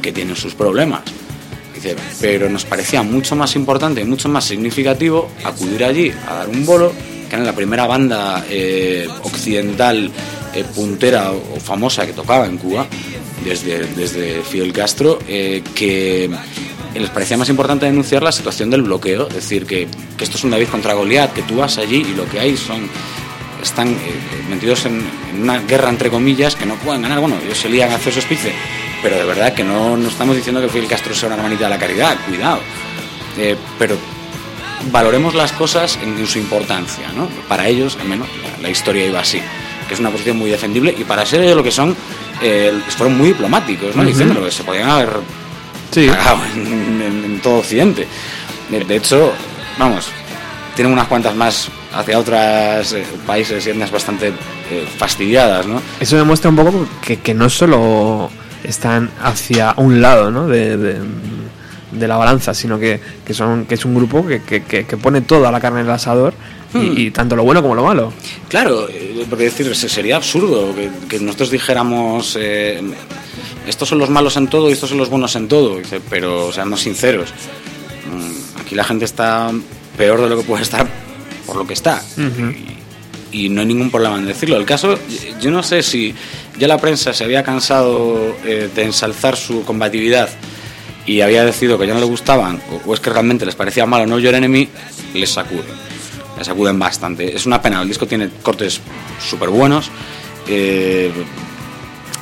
que tienen sus problemas. Dice, pero nos parecía mucho más importante y mucho más significativo acudir allí a dar un bolo, que era la primera banda eh, occidental puntera o, famosa que tocaba en Cuba, desde, desde Fidel Castro, eh, les parecía más importante denunciar la situación del bloqueo, es decir, que, que esto es un David contra Goliat, que tú vas allí y lo que hay son están eh, metidos en, en una guerra entre comillas que no pueden ganar. Bueno, ellos se lían a hacer su espice, pero de verdad que no, no estamos diciendo que Fidel Castro sea una hermanita de la caridad, cuidado. Eh, pero valoremos las cosas en, en su importancia, ¿no? Para ellos, al menos, la, la historia iba así, que es una posición muy defendible y para ser ellos lo que son, eh, fueron muy diplomáticos, ¿no? Ujú. Diciéndolo, que se podían haber Sí. cagado en, en- en todo Occidente. De, de hecho, vamos, tienen unas cuantas más hacia otros países y etnias bastante eh, fastidiadas, ¿no? Eso demuestra un poco que, que no solo están hacia un lado ¿no? de, de- de la balanza, sino que, que son que es un grupo que, que, que- que pone toda la carne en el asador y, Hmm. y tanto lo bueno como lo malo. Claro, eh, porque decir, se- sería absurdo que, que nosotros dijéramos eh, estos son los malos en todo y estos son los buenos en todo, Dice, pero seamos sinceros, mm, aquí la gente está peor de lo que puede estar por lo que está. y, y no hay ningún problema en decirlo. El caso, yo no sé si ya la prensa se había cansado eh, de ensalzar su combatividad y había decidido que ya no le gustaban, o, o es que realmente les parecía malo No Your Enemy, les sacuden. Les sacuden bastante. Es una pena, el disco tiene cortes súper buenos. eh,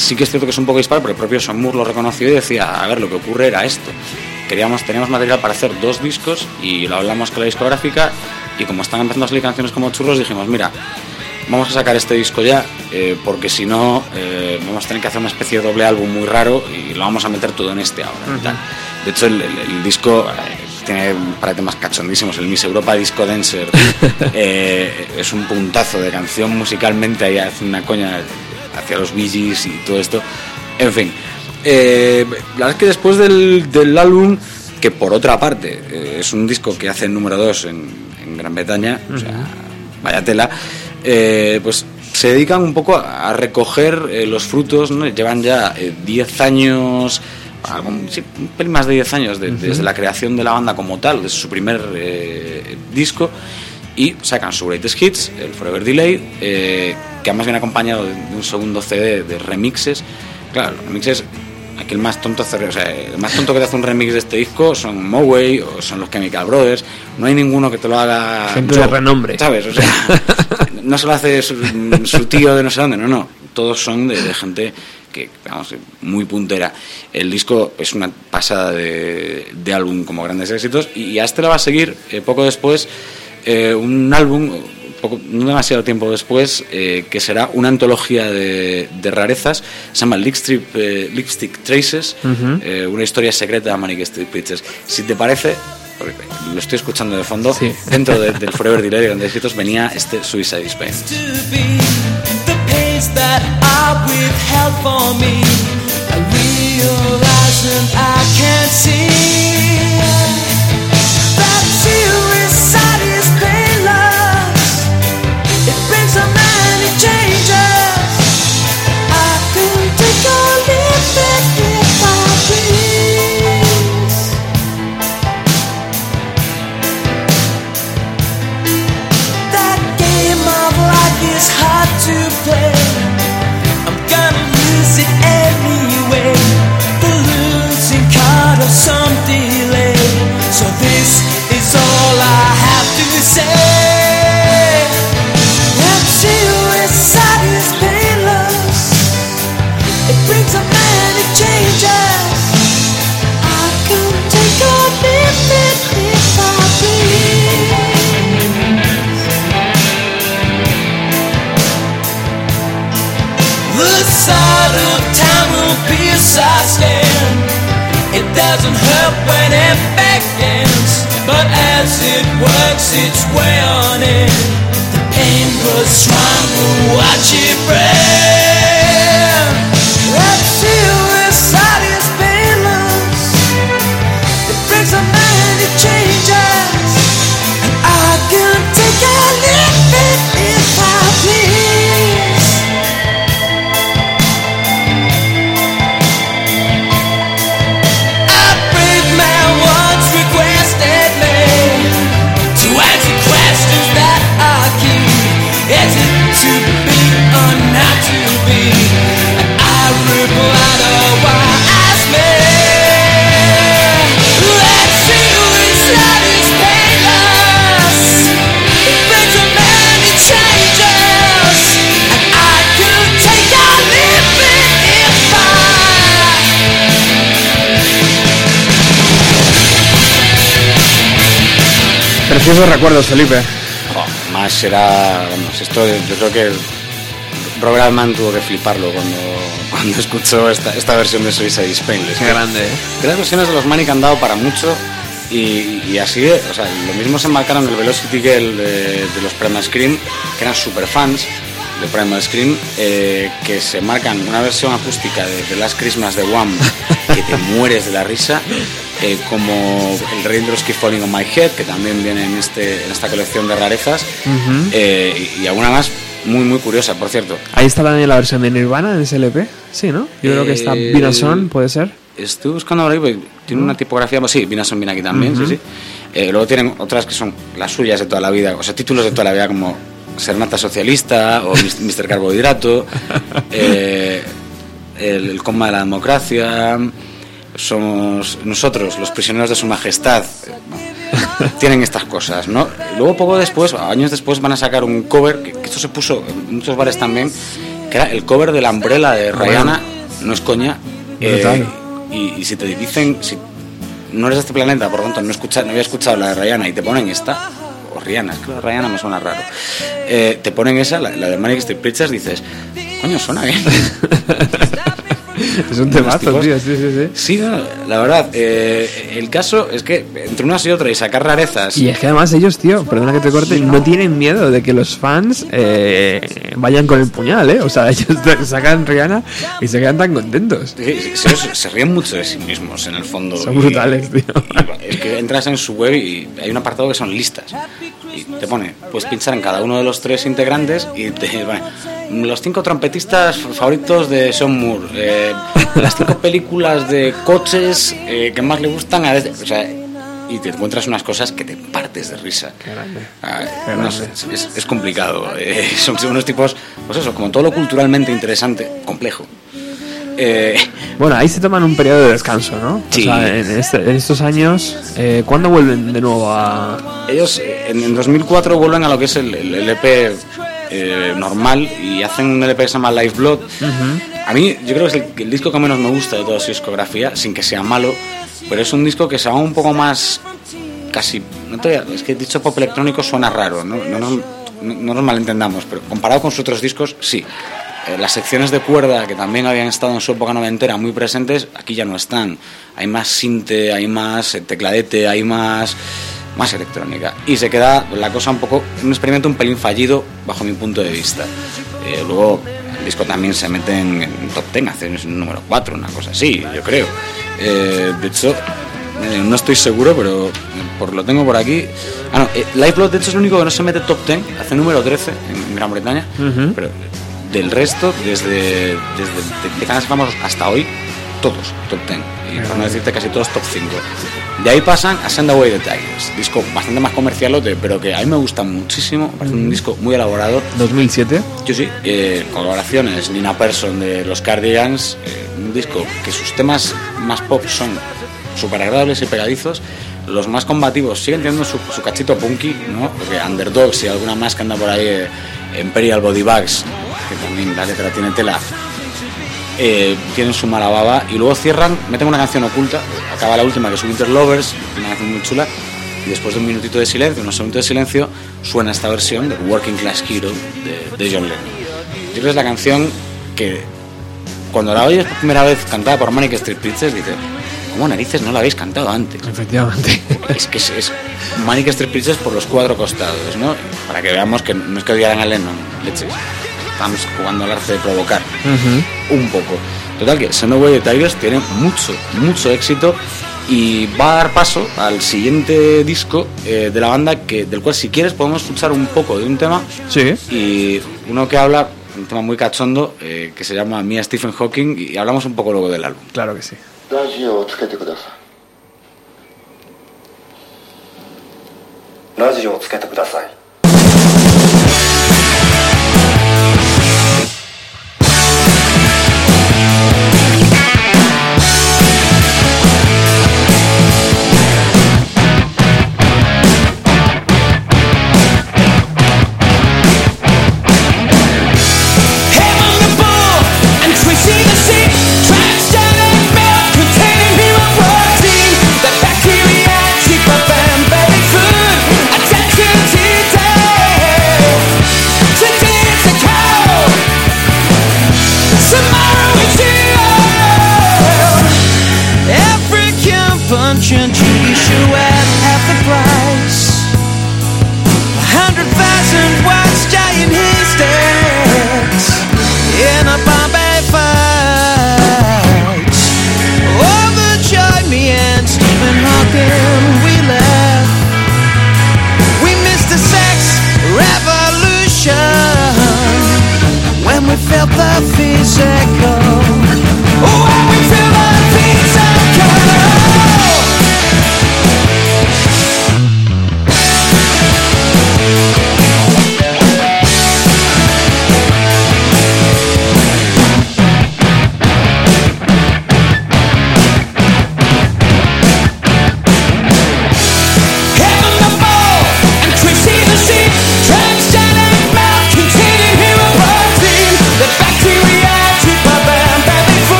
sí que es cierto que es un poco disparo, pero el propio Son Moore lo reconoció y decía, a ver, lo que ocurre era esto. Queríamos, teníamos material para hacer dos discos y lo hablamos con la discográfica y como están empezando a salir canciones como churros, dijimos, mira, vamos a sacar este disco ya, eh, porque si no, eh, vamos a tener que hacer una especie de doble álbum muy raro y lo vamos a meter todo en este ahora. tal. De hecho, el, el- el disco eh, tiene un par de temas cachondísimos. El Miss Europa Disco Dancer eh, es un puntazo de canción musicalmente, ahí hace una coña hacia los Bee Gees y todo esto. En fin, eh, la verdad es que después del, del álbum, que por otra parte eh, es un disco que hace el número 2 en, en Gran Bretaña, o sea, vaya tela, eh, pues se dedican un poco a a recoger eh, los frutos, ¿no? llevan ya eh, 10 años, algo- sí, un pelín más de 10 años de- desde la creación de la banda como tal, desde su primer eh, disco, y sacan su Greatest Hits, el Forever Delay, eh, que además viene acompañado de, un segundo CD de remixes. Claro, los remixes, aquí el más tonto hace- o sea, el más tonto que te hace un remix de este disco son Moway o son los Chemical Brothers. No hay ninguno que te lo haga. Gente de renombre. ¿Sabes? O sea, no se lo hace su, su tío de no sé dónde, no, no. Todos son de, de gente que, vamos, muy puntera. El disco es una pasada de, de álbum como grandes éxitos y a este le va a seguir eh, poco después eh, un álbum, poco- no demasiado tiempo después, eh, que será una antología de, de rarezas, se llama Lipstick, eh, Lipstick Traces, Ujú. eh, una historia secreta de Manic Street Preachers. Si te parece, porque lo estoy escuchando de fondo, Sí. dentro de- del Forever Delay de grandes éxitos venía este Suicide Spain. to be the pains that I withheld for me. I realize and I can't see doesn't hurt when it begins, but as it works its way on in, the pain grows stronger. Watch it burn. Preciosos recuerdos, Felipe. Jo, más vamos, esto yo creo que Robert Altman tuvo que fliparlo cuando, cuando escuchó esta, esta versión de Suicide Spain. Es Qué que grande, ¿eh? Las versiones de los Manic han dado para mucho y, y así, de- o sea, lo mismo se marcaron el Velocity Girl de, de los Primal Scream, que eran super fans de Primal Scream, eh, que se marcan una versión acústica de The Last Christmas de Wham, que te mueres de la risa, eh, como el Raindrops Keep Falling on My Head, que también viene en, este, en esta colección de rarezas, eh, y, y alguna más muy, muy curiosa, por cierto. Ahí está también la versión de Nirvana en SLP. Sí, ¿no? Yo creo que está Eh, Vinason, puede ser. Estoy buscando porque tiene una tipografía, pues sí, Vinason viene aquí también, sí, sí. Eh, luego tienen otras que son las suyas de toda la vida, o sea, títulos de toda la vida como Serenata Socialista o Mr. Carbohidrato, eh, el, el coma de la democracia, somos nosotros, los prisioneros de su majestad. Tienen estas cosas, ¿no? Y luego poco después, años después, van a sacar un cover, que, que esto se puso en muchos bares también, que era el cover de la Umbrella de Rihanna, no es coña. eh, y, y si te dicen, si no eres de este planeta, por lo tanto no, escucha, no había escuchado la de Rihanna y te ponen esta, o Rihanna, es que la Rihanna me suena raro, eh, te ponen esa, la, la de Manic Street Preachers, dices, coño, suena bien. Es un temazo, tío. Sí, sí, sí. Sí, no, la verdad, eh, el caso es que entre unas y otras y sacar rarezas, Y es que además ellos, tío, perdona que te corte, no tienen miedo de que los fans eh, vayan con el puñal, ¿eh? O sea, ellos sacan Rihanna y se quedan tan contentos. Sí, se, se- se ríen mucho de sí mismos en el fondo. Son Y- brutales, tío. y es que entras en su web y hay un apartado que son listas. Y te pone, puedes pinchar en cada uno de los tres integrantes y te pone los cinco trompetistas favoritos de Sean Moore, eh, las cinco películas de coches eh, que más le gustan a... O sea, y te encuentras unas cosas que te partes de risa. Ah, no sé, es, es complicado. eh, son unos tipos, pues eso, como todo lo culturalmente interesante, complejo. Eh, Bueno, ahí se toman un periodo de descanso, ¿no? Sí. O sea, en, este- en estos años, eh, ¿cuándo vuelven de nuevo a...? ellos eh, en, en 2004 vuelven a lo que es el, el LP eh, normal y hacen un LP que se llama Live Blood. A mí, yo creo que es el, el disco que menos me gusta de toda su discografía, sin que sea malo, pero es un disco que se va un poco más. casi. No te, es que dicho pop electrónico suena raro, ¿no? No, no- no nos malentendamos, pero comparado con sus otros discos, sí. Eh, las secciones de cuerda que también habían estado en su época noventera muy presentes, aquí ya no están. Hay más sinte, hay más eh, tecladete, hay más más electrónica. Y se queda la cosa un poco, un experimento un pelín fallido bajo mi punto de vista. Eh, luego el disco también se mete en, en top 10, hace un número 4, una cosa así, yo creo. Eh, de hecho, eh, no estoy seguro, pero eh, por lo tengo por aquí. Ah, no, Lifeblood de hecho es el único que no se mete top 10, hace número 13 en, Gran Bretaña, pero del resto, desde, desde de, Famosos hasta hoy, todos top 10. Y por no decirte casi todos top 5. De ahí pasan a Send Away the Tigers, disco bastante más comercialote, pero que a mí me gusta muchísimo, parece un disco muy elaborado. 2007. Yo sí, eh, colaboraciones, Nina Persson de los Cardigans, eh, un disco que sus temas más pop son súper agradables y pegadizos, los más combativos siguen teniendo su, su cachito punky, ¿no? Porque Underdogs y alguna más que anda por ahí, eh, Imperial Body Bags, que también la letra tiene tela, eh, tienen su mala baba y luego cierran, meten una canción oculta, acaba la última que es Winter Lovers, una canción muy chula, y después de un minutito de silencio, unos segundos de silencio, suena esta versión de Working Class Hero de, de John Lennon. Yo creo que es la canción que cuando la oyes por primera vez cantada por Manic Street Preachers, dices, ¿cómo narices no la habéis cantado antes? Efectivamente. es que es, es Manic Street Preachers por los cuatro costados, ¿no? Para que veamos que no es que odiaran a Lennon, leches. Estamos jugando al arte de provocar un poco. Total que Way de Tigers tiene mucho, mucho éxito y va a dar paso al siguiente disco eh, de la banda que del cual si quieres podemos escuchar un poco de un tema Sí. y uno que habla un tema muy cachondo eh, que se llama Mia Stephen Hawking y hablamos un poco luego del álbum. Claro que sí. ラ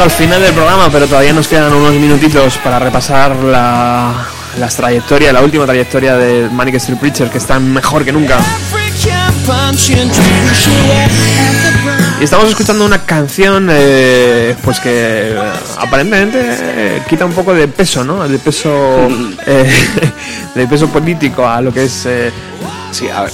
llegando al final del programa, pero todavía nos quedan unos minutitos para repasar la, las trayectorias, la última trayectoria de Manic Street Preacher, que está mejor que nunca. Y estamos escuchando una canción eh, pues que eh, aparentemente eh, quita un poco de peso, ¿no? De peso eh, de peso político a lo que es eh, Sí, a ver,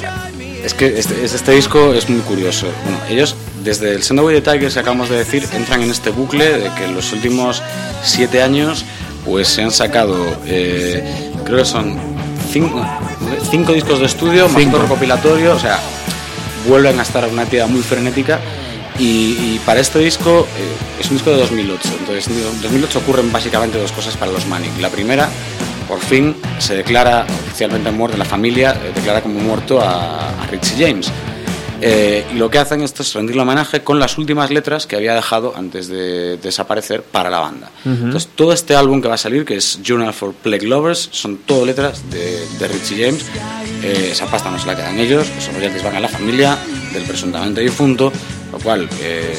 es que este, este disco es muy curioso. Bueno, ellos, desde el Sendaway de Tigers, que acabamos de decir, entran en este bucle de que en los últimos siete años pues se han sacado, eh, creo que son cinco, cinco discos de estudio, más Cinco. dos recopilatorios, o sea, vuelven a estar en una actividad muy frenética. Y, y para este disco eh, es un disco de 2008. Entonces, en 2008 ocurren básicamente dos cosas para los Manic. La primera, por fin se declara oficialmente muerto, la familia eh, declara como muerto a, a Richie James. Eh, y lo que hacen esto es rendirle homenaje con las últimas letras que había dejado antes de desaparecer para la banda. Entonces, todo este álbum que va a salir, que es Journal for Plague Lovers, son todo letras de, de Richie James. Eh, esa pasta no se la quedan ellos, esos royalties van a la familia del presuntamente difunto, lo cual eh,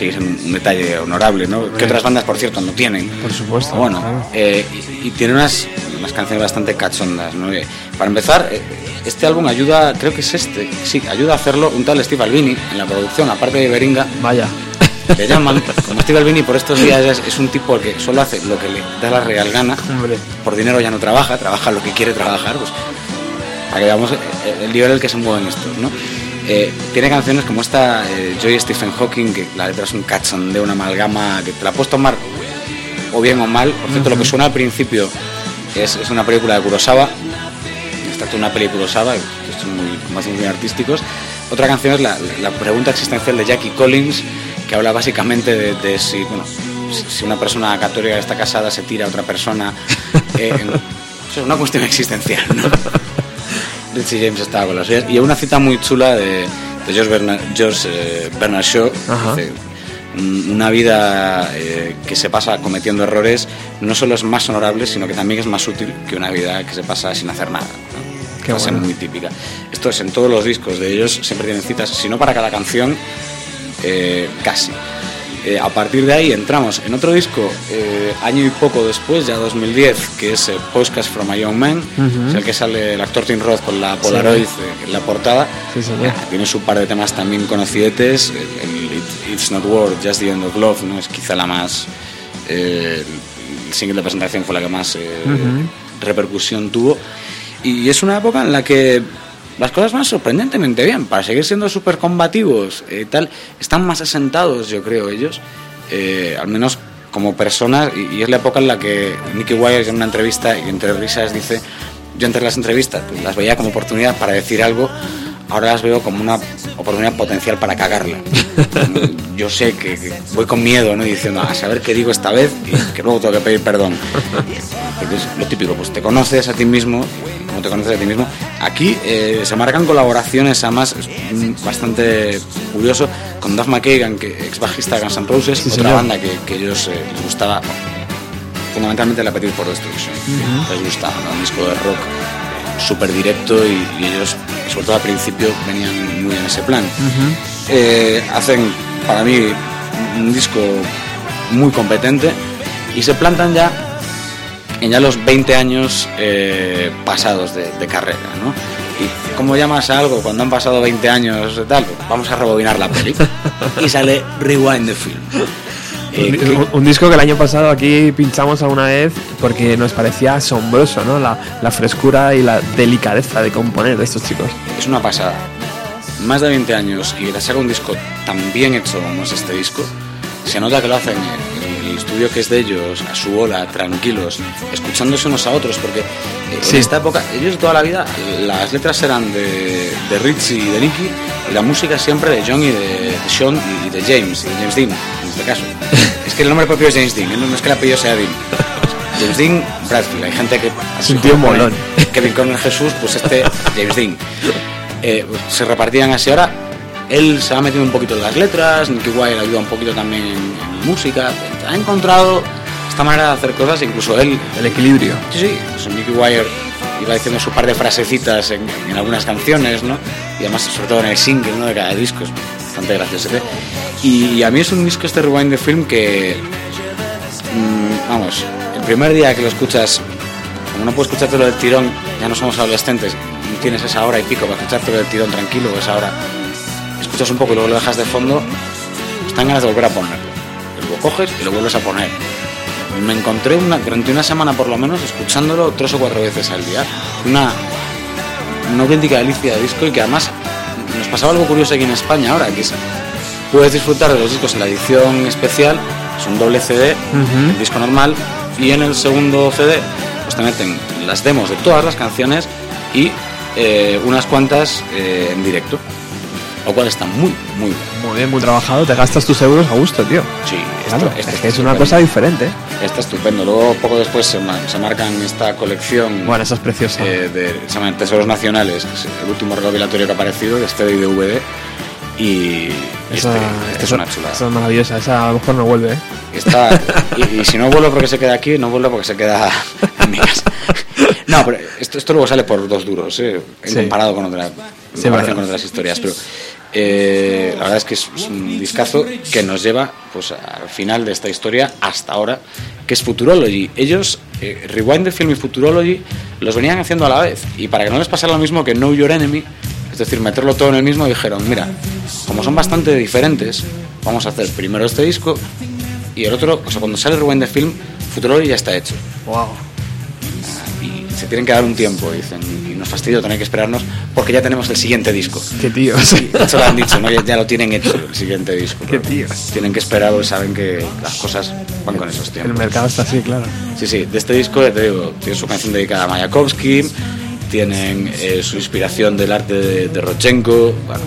sigue siendo un detalle honorable, ¿no? Que otras bandas, por cierto, no tienen. Por supuesto, Bueno, claro. eh, y, y tiene unas, unas canciones bastante cachondas, ¿no? Eh, para empezar, eh, este álbum ayuda, creo que es este, sí, ayuda a hacerlo un tal Steve Albini en la producción, aparte de Beringa, vaya. le llaman, como Steve Albini por estos días es, es un tipo que solo hace lo que le da la real gana, Hombre. por dinero ya no trabaja, trabaja lo que quiere trabajar, pues para que veamos el nivel al que se mueven estos, ¿no? Eh, tiene canciones como esta eh, Joy Stephen Hawking, que la letra es un cachondeo, una amalgama, que te la puedes tomar o bien o mal. Por cierto, lo que suena al principio es, es una película de Kurosawa, está una película de Kurosawa, que son muy, más muy artísticos. Otra canción es la, la pregunta existencial de Jackie Collins, que habla básicamente de, de si, bueno, si- una persona católica está casada se tira a otra persona. eh, en- es una cuestión existencial, ¿no? Richie James estaba con las suyas. Y hay una cita muy chula de, de George, Bernard, George eh, Bernard Shaw. Dice, "Un- una vida eh, que se pasa cometiendo errores no solo es más honorable, sino que también es más útil que una vida que se pasa sin hacer nada. ¿no? Qué Frase bueno. muy típica. Esto es en todos los discos de ellos, siempre tienen citas, si no para cada canción, eh, casi. Eh, a partir de ahí entramos en otro disco, eh, año y poco después, ya 2010, que es eh, Podcast from a Young Man, es el que sale el actor Tim Roth con la Polaroid eh, en la portada. Sí. Tiene su par de temas también conocidetes. El, el It- It's Not War, Just the End of Love, ¿no? es quizá la más. el single de presentación fue la que más eh, repercusión tuvo. Y es una época en la que las cosas van sorprendentemente bien. Para seguir siendo súper combativos y tal, están más asentados, yo creo, ellos. eh, al menos como personas. Y, y es la época en la que Nicky Wire en una entrevista, y entre risas, dice: Yo entre las entrevistas pues, las veía como oportunidad para decir algo. Ahora las veo como una oportunidad potencial para cagarla. Yo sé que, que voy con miedo, ¿no? Diciendo, a saber qué digo esta vez y que luego tengo que pedir perdón. Porque es lo típico, pues te conoces a ti mismo, como te conoces a ti mismo. Aquí eh, se marcan colaboraciones, además, bastante curioso, con Duff McKagan, que ex bajista de Guns N' Roses, Sí, otra señor. banda que, que ellos eh, les gustaba, fundamentalmente la Appetite for Destruction. Les gustaba, ¿no? un disco de rock súper directo y, y ellos, sobre todo al principio, venían muy en ese plan. Eh, hacen, para mí, un disco muy competente y se plantan ya en ya los 20 años eh, pasados de, de carrera, ¿no? ¿Y cómo llamas a algo cuando han pasado 20 años de tal? Pues vamos a rebobinar la peli. y sale Rewind the Film. Eh, Un, disco que el año pasado aquí pinchamos alguna vez porque nos parecía asombroso, ¿no? La, la frescura y la delicadeza de componer de estos chicos. es una pasada. Más de 20 años y que saca un disco tan bien hecho como es este disco, se nota que lo hacen en el estudio que es de ellos, a su bola, tranquilos, escuchándose unos a otros, porque eh, Sí. en esta época, ellos toda la vida, las letras eran de, de Richie y de Nicky, y la música siempre de John y de, de Sean y, de James, y de James Dean, en este caso. es que el nombre propio es James Dean, no es que el apellido sea Dean. James Dean Bradfield, hay gente que... así un tío molón. Kevin Conner Jesús, pues este James Dean. Eh, se repartían así ahora. Él se va metiendo un poquito en las letras, Nicky Wire ayuda un poquito también en, en música. Ha encontrado esta manera de hacer cosas, incluso él. El equilibrio. Sí, sí, pues Nicky Wire iba diciendo su par de frasecitas en, en algunas canciones, ¿no? Y además, sobre todo en el single ¿no? de cada disco, es bastante gracioso. ¿eh? Y a mí es un disco este Rewind the Film que, mm, vamos, el primer día que lo escuchas, como no puedes escuchártelo del tirón, ya no somos adolescentes, tienes esa hora y pico para escuchártelo del tirón tranquilo, esa hora, escuchas un poco y luego lo dejas de fondo, están ganas de volver a ponerlo. Lo coges y lo vuelves a poner. Me encontré una, durante una semana por lo menos escuchándolo tres o cuatro veces al día. Una, una auténtica delicia de disco y que además nos pasaba algo curioso aquí en España ahora, que es puedes disfrutar de los discos en la edición especial, es un doble CD, el disco normal, y en el segundo CD pues te meten las demos de todas las canciones y eh, unas cuantas eh, en directo, lo cual está muy, muy bien. Muy bien, muy trabajado. Te gastas tus euros a gusto, tío. Sí, Claro, esto es está que es una cosa diferente. Está estupendo. Luego, poco después, se, se marcan esta colección Bueno, eso es eh, de se Tesoros Nacionales, que es el último recopilatorio que ha aparecido de este y DVD. Y este, Esa- este es una chulada. esa es maravillosa. Esa a lo mejor no vuelve, ¿eh? Está, y, y si no vuelvo porque se queda aquí, no vuelvo porque se queda en mi casa. No, pero esto, esto luego sale por dos duros, ¿eh? en Sí. comparado con, otra, Sí, comparación con otras historias. Pero eh, la verdad es que es, un discazo que nos lleva pues, al final de esta historia hasta ahora, que es Futurology. Ellos, eh, Rewind the Film y Futurology, los venían haciendo a la vez. Y para que no les pasara lo mismo que Know Your Enemy, decir, meterlo todo en el mismo, dijeron, mira, como son bastante diferentes, vamos a hacer primero este disco y el otro, o sea, cuando sale Rewind the Film, Futurology ya está hecho. Wow. Y se tienen que dar un tiempo, dicen, y nos fastidio tener que esperarnos porque ya tenemos el siguiente disco. Qué tío. De hecho lo han dicho, ¿no? ya, ya lo tienen hecho el siguiente disco. Qué tíos. Tienen que esperar porque saben que las cosas van con esos El tiempos. mercado está así, claro. Sí, sí, de este disco, ya te digo, tiene su canción dedicada a Mayakovsky, tienen eh, su inspiración del arte de, de Rodchenko, bueno,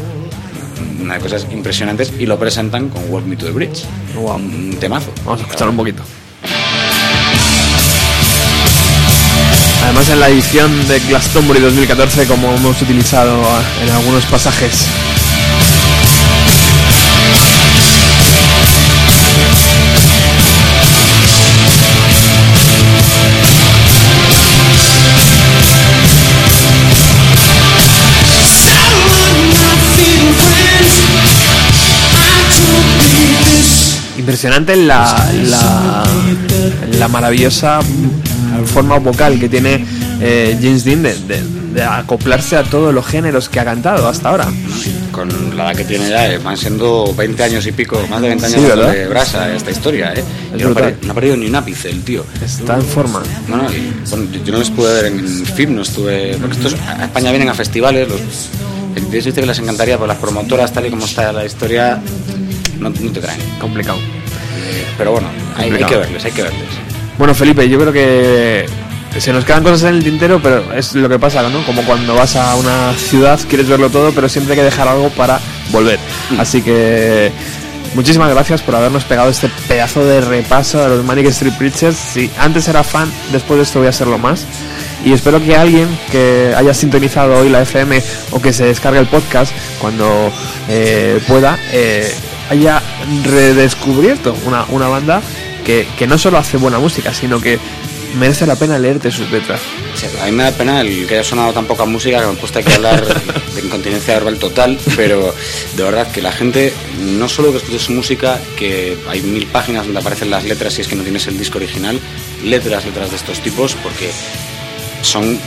una de cosas impresionantes, y lo presentan con Walk Me to the Bridge, Wow. un, un temazo. Vamos a escuchar un poquito. Además en la edición de Glastonbury 2014 como hemos utilizado en algunos pasajes. Impresionante la, la, la maravillosa forma vocal que tiene eh, James Dean de, de- de acoplarse a todos los géneros que ha cantado hasta ahora. Con la edad que tiene ya, eh, van siendo 20 años y pico, más de 20 años Sí, de brasa esta historia, ¿eh? Es no, ha perdido- no ha perdido ni un ápice el tío. Está en forma. No, no, y, bueno, yo no les pude ver en film, no estuve. Porque estos a España vienen a festivales, los. Ellos dicen que les encantaría, pero las promotoras, tal y como está la historia, no, no te traen. Complicado. Pero bueno, hay, que verles, hay que verles. Bueno, Felipe, yo creo que se nos quedan cosas en el tintero, pero es lo que pasa, ¿no? Como cuando vas a una ciudad, quieres verlo todo, pero siempre hay que dejar algo para volver. Así que muchísimas gracias por habernos pegado este pedazo de repaso de los Manic Street Preachers. Si antes era fan, después de esto voy a serlo más. Y espero que alguien que haya sintonizado hoy la FM o que se descargue el podcast cuando eh, pueda, eh, haya redescubierto una, una banda que, que no solo hace buena música, sino que merece la pena leerte sus letras. Sí, a mí me da pena el que haya sonado tan poca música que me he puesto aquí a hablar de incontinencia verbal total, pero de verdad que la gente no solo que escuche su música, que hay mil páginas donde aparecen las letras si es que no tienes el disco original, letras, letras de estos tipos, porque son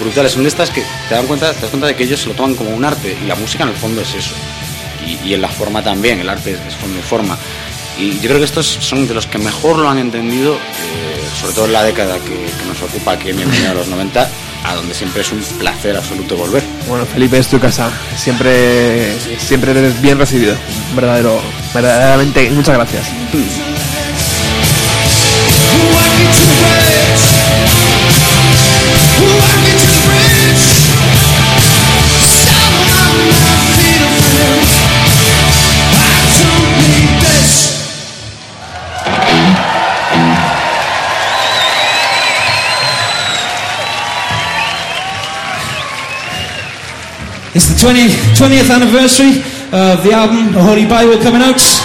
brutales, son de estas que te dan cuenta, te das cuenta de que ellos se lo toman como un arte y la música en el fondo es eso. Y, y en la forma también, el arte es, es fondo y forma. Y yo creo que estos son de los que mejor lo han entendido, eh, sobre todo en la década que, que nos ocupa aquí en Bienvenido a los 90, a donde siempre es un placer absoluto volver. Bueno, Felipe, es tu casa. Siempre, siempre eres bien recibido. Verdadero, verdaderamente, muchas gracias. Walking It's the 20, 20th anniversary of the album The Holy Bible coming out.